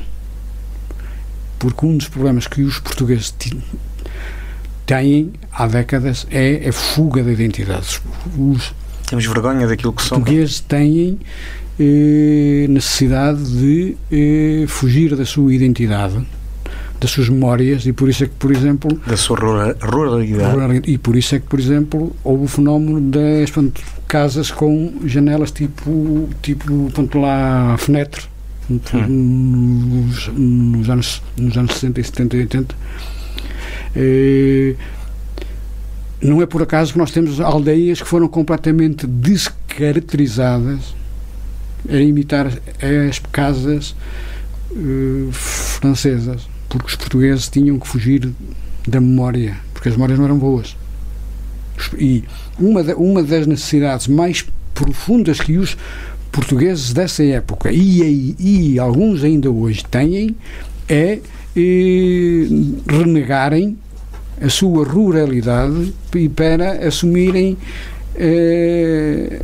Porque um dos problemas que os portugueses têm há décadas é a fuga da identidade. Os Temos vergonha daquilo que somos. portugueses têm eh, necessidade de eh, fugir da sua identidade, das suas memórias, e por isso é que, por exemplo, Da sua rura- ruralidade. e por isso é que, por exemplo, houve o fenómeno das portanto, casas com janelas tipo, tipo portanto, lá fenetre, nos, nos, anos, nos anos 60, 70 e 80. Eh, não é por acaso que nós temos aldeias que foram completamente descaracterizadas a imitar as casas eh, francesas, porque os portugueses tinham que fugir da memória, porque as memórias não eram boas. E uma, uma das necessidades mais profundas que os portugueses dessa época e, aí- e alguns ainda hoje têm é eh, renegarem a sua ruralidade e para assumirem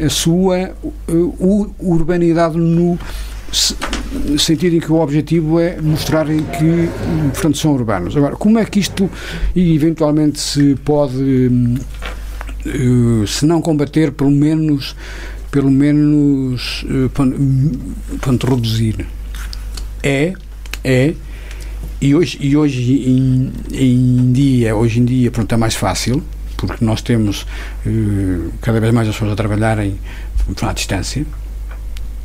a sua eh, urbanidade no se- sentido em que o objetivo é mostrarem que portanto são urbanos. Agora, como é que isto eventualmente se pode hum, eh, se não combater pelo menos pelo menos eh, pronto, reduzir? É é. E hoje, e hoje em, em dia, hoje em dia, pronto, é mais fácil, porque nós temos eh, cada vez mais as pessoas a trabalharem à distância,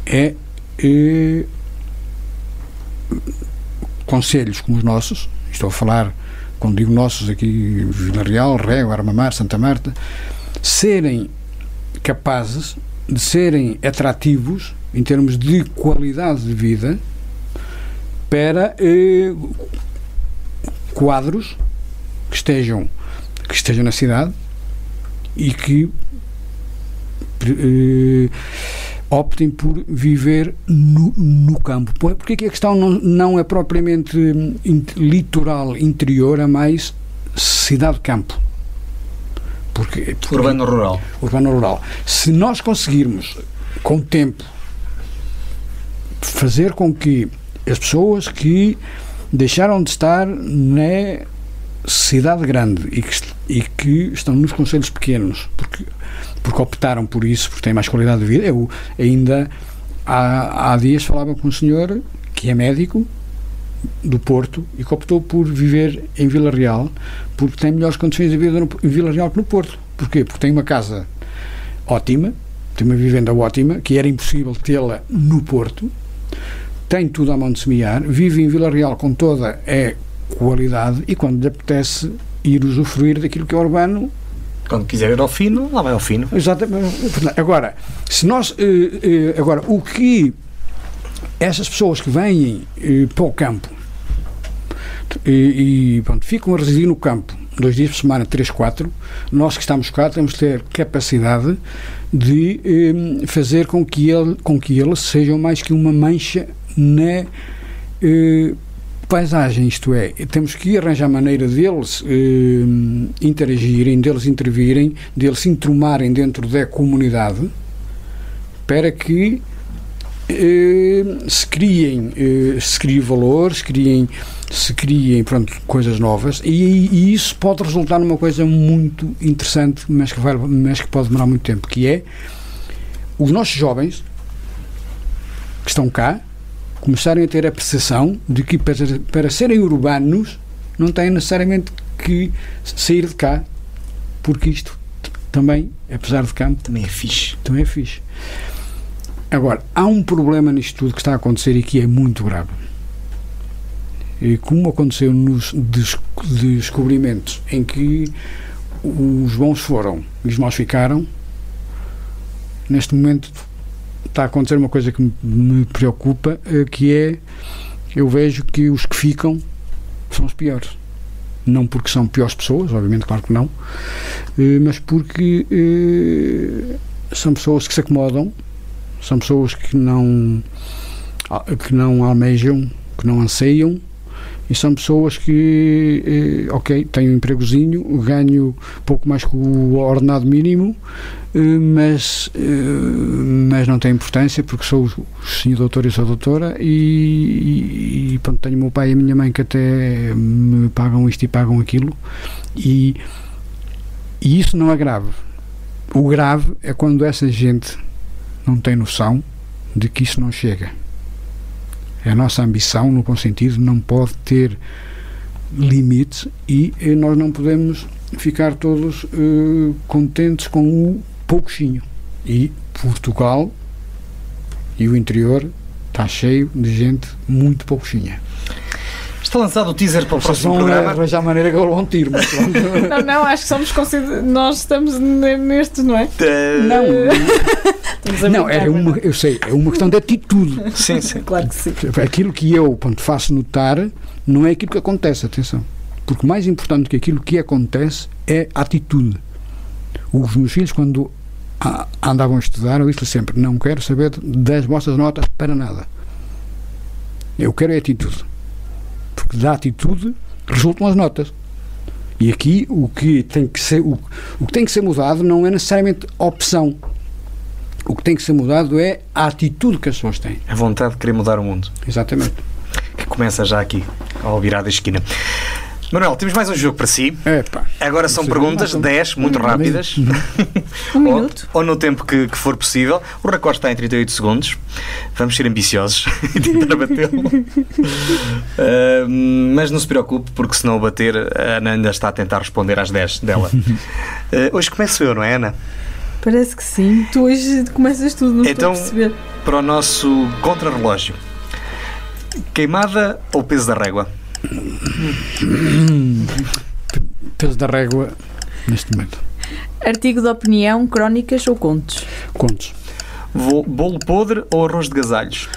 é eh, conselhos como os nossos, estou a falar, quando digo nossos aqui, Vila Real, Régua, Armamar, Santa Marta, serem capazes de serem atrativos em termos de qualidade de vida para eh, quadros que estejam que estejam na cidade e que eh, optem por viver no, no campo. Por- Porque aqui a questão não, não é propriamente hum, litoral interior, é mais cidade-campo. Porque, porque Urbano-rural. urbano-rural. Se nós conseguirmos, com o tempo, fazer com que as pessoas que deixaram de estar na cidade grande e que, e que estão nos conselhos pequenos, porque, porque optaram por isso, porque têm mais qualidade de vida. Eu ainda há, há dias falava com um senhor que é médico do Porto e que optou por viver em Vila Real porque tem melhores condições de vida no, em Vila Real que no Porto. Porquê? Porque tem uma casa ótima, tem uma vivenda ótima, que era impossível tê-la no Porto, tem tudo à mão de semear, vive em Vila Real com toda a qualidade e quando lhe apetece ir usufruir daquilo que é urbano, Quando quiser ir ao fino, lá vai ao fino. Exatamente. Agora, se nós. eh, eh, agora, o que essas pessoas que vêm eh, para o campo e, e, pronto, ficam a residir no campo dois dias por semana, três, quatro, nós que estamos cá temos de ter capacidade de eh, fazer com que, ele, com que eles sejam mais que uma mancha na eh, paisagem, isto é, temos que arranjar maneira deles eh, interagirem, deles intervirem, deles se entrumarem dentro da comunidade para que eh, se criem, eh, se criem valores, criem, se criem pronto, coisas novas. E, e isso pode resultar numa coisa muito interessante, mas que, vai, mas que pode demorar muito tempo, que é os nossos jovens que estão cá começarem a ter a percepção de que para, para serem urbanos não têm necessariamente que sair de cá, porque isto também, apesar de campo, Também é fixe. também é fixe. Agora, há um problema nisto tudo que está a acontecer e que é muito grave. E como aconteceu nos des- descobrimentos em que os bons foram e os maus ficaram, neste momento está a acontecer uma coisa que me- preocupa, eh, que é eu vejo que os que ficam são os piores. Não porque são piores pessoas, obviamente, claro que não, eh, mas porque eh, são pessoas que se acomodam, são pessoas que não, ah, que não almejam, que não anseiam, e são pessoas que, eh, ok, tenho um empregozinho, ganho pouco mais que o ordenado mínimo, eh, mas, eh, mas não tem importância porque sou o senhor doutor e sou doutora e, e, pronto, tenho o meu pai e a minha mãe que até me pagam isto e pagam aquilo e, e isso não é grave. O grave é quando essa gente não tem noção de que isso não chega. A nossa ambição, no bom sentido, não pode ter limites e eh, nós não podemos ficar todos eh, contentes com o pouquinho. E Portugal e o interior está cheio de gente muito pouquinha. Está lançado o teaser para o Vocês próximo vão programa. arranjar a maneira que eu levo um tiro, mas. Não, não, acho que somos consider... nós estamos ne- neste, não é? Não, Estamos a não, é uma, eu sei, é uma questão de atitude. Sim, sim. Claro que sim. Aquilo que eu pronto, faço notar não é aquilo que acontece, atenção. Porque mais importante que aquilo que acontece é a atitude. Os meus filhos, quando andavam a estudar, eu disse sempre: não quero saber das vossas notas para nada. Eu quero é atitude. Da atitude resultam as notas. E aqui o que tem que ser, o, o que tem que ser mudado não é necessariamente opção. O que tem que ser mudado é a atitude que as pessoas têm. A vontade de querer mudar o mundo. Exatamente. Que começa já aqui, ao virar da esquina. Manuel, temos mais um jogo para si. Epá. Agora são perguntas, Ah, são- 10, muito rápidas. Um ou, minuto. ou no tempo que, que for possível. O recorde está em 38 segundos. Vamos ser ambiciosos e tentar batê-lo. Ah, mas não se preocupe, porque se não o bater, a Ana ainda está a tentar responder às 10 dela. Ah, hoje começo eu, não é, Ana? Parece que sim. Tu hoje começas tudo, não Então- estou a perceber. Para o nosso contrarrelógio. Queimada ou peso da régua? Peso da régua neste momento. Artigo de opinião, crónicas ou contos? Contos. Bolo podre ou arroz de gasalhos?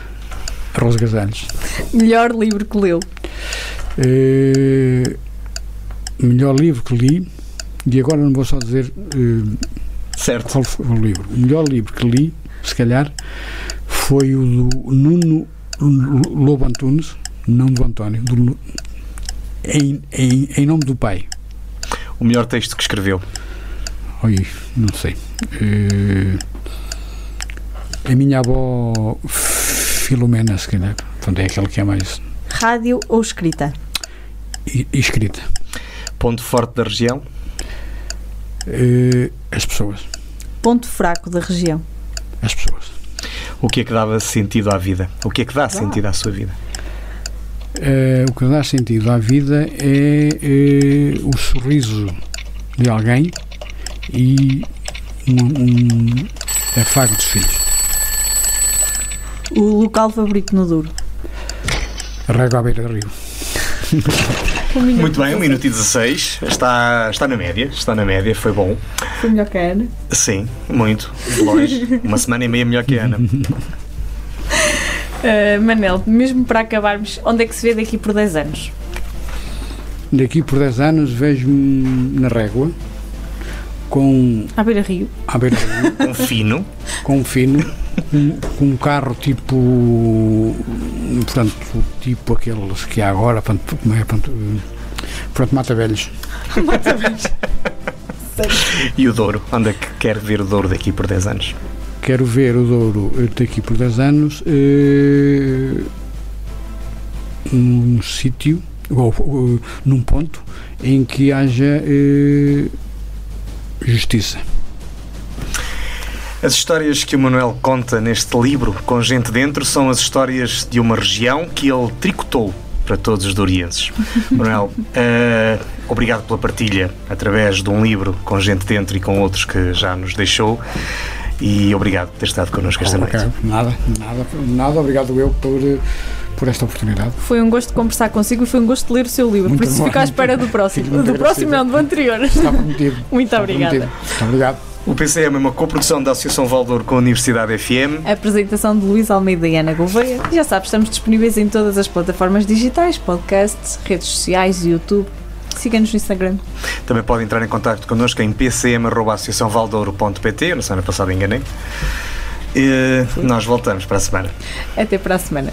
Arroz Gasalhos. Melhor livro que leu? Eh, melhor livro que li, e agora não vou só dizer eh, Certo. qual foi o livro. O melhor livro que li, se calhar, foi o do Nuno Lobo Antunes, não do António, do, em, em, em nome do pai. O melhor texto que escreveu? Oi, não sei. Eh, a minha avó Filomena, se calhar. Portanto, é aquela que é mais Rádio ou escrita? e- escrita. Ponto forte da região? Eh, as pessoas. Ponto fraco da região? As pessoas. O que é que dava sentido à vida? O que é que dá sentido à sua vida? Eh, o que dá sentido à vida é eh, o sorriso de alguém e um, um afago dos filhos. O local favorito no Douro? Rego à beira do rio. Muito bem, 1 minuto e 16. Está, está na média. Está na média, foi bom. Foi melhor que a Ana. Sim, muito. Longe. Uma semana e meia melhor que a Ana. Uh, Manel, mesmo para acabarmos, onde é que se vê daqui por 10 anos? Daqui por 10 anos vejo-me na régua com À beira Rio. à beira rio, Um fino. com um fino, com, com um carro tipo portanto, tipo aqueles que há agora, portanto, como é, portanto, pronto, mata velhos. E o Douro? Onde é que quer ver o Douro daqui por 10 anos? Quero ver o Douro eh, daqui por 10 anos eh, num sítio, ou, ou, num ponto em que haja eh, justiça. As histórias que o Manuel conta neste livro, com gente dentro, são as histórias de uma região que ele tricotou para todos os dorienses. Manuel, eh, obrigado pela partilha através de um livro com gente dentro e com outros que já nos deixou. E obrigado por ter estado connosco esta noite. Nada, nada, nada. Obrigado eu por, por esta oportunidade. Foi um gosto conversar consigo e foi um gosto ler o seu livro. Muito Por isso bom. fico à espera do próximo. Do próximo não, do anterior. Está prometido. Muito Está obrigada. prometido. Muito obrigado. O PCM é uma coprodução da Associação Valdouro com a Universidade FM. A apresentação de Luís Almeida e Ana Gouveia. Já sabes, estamos disponíveis em todas as plataformas digitais, podcasts, redes sociais, YouTube. Siga-nos no Instagram. Também pode entrar em contato connosco em pcm.associaçãovaldouro.pt. Na semana passada enganei. E nós voltamos para a semana. Até para a semana.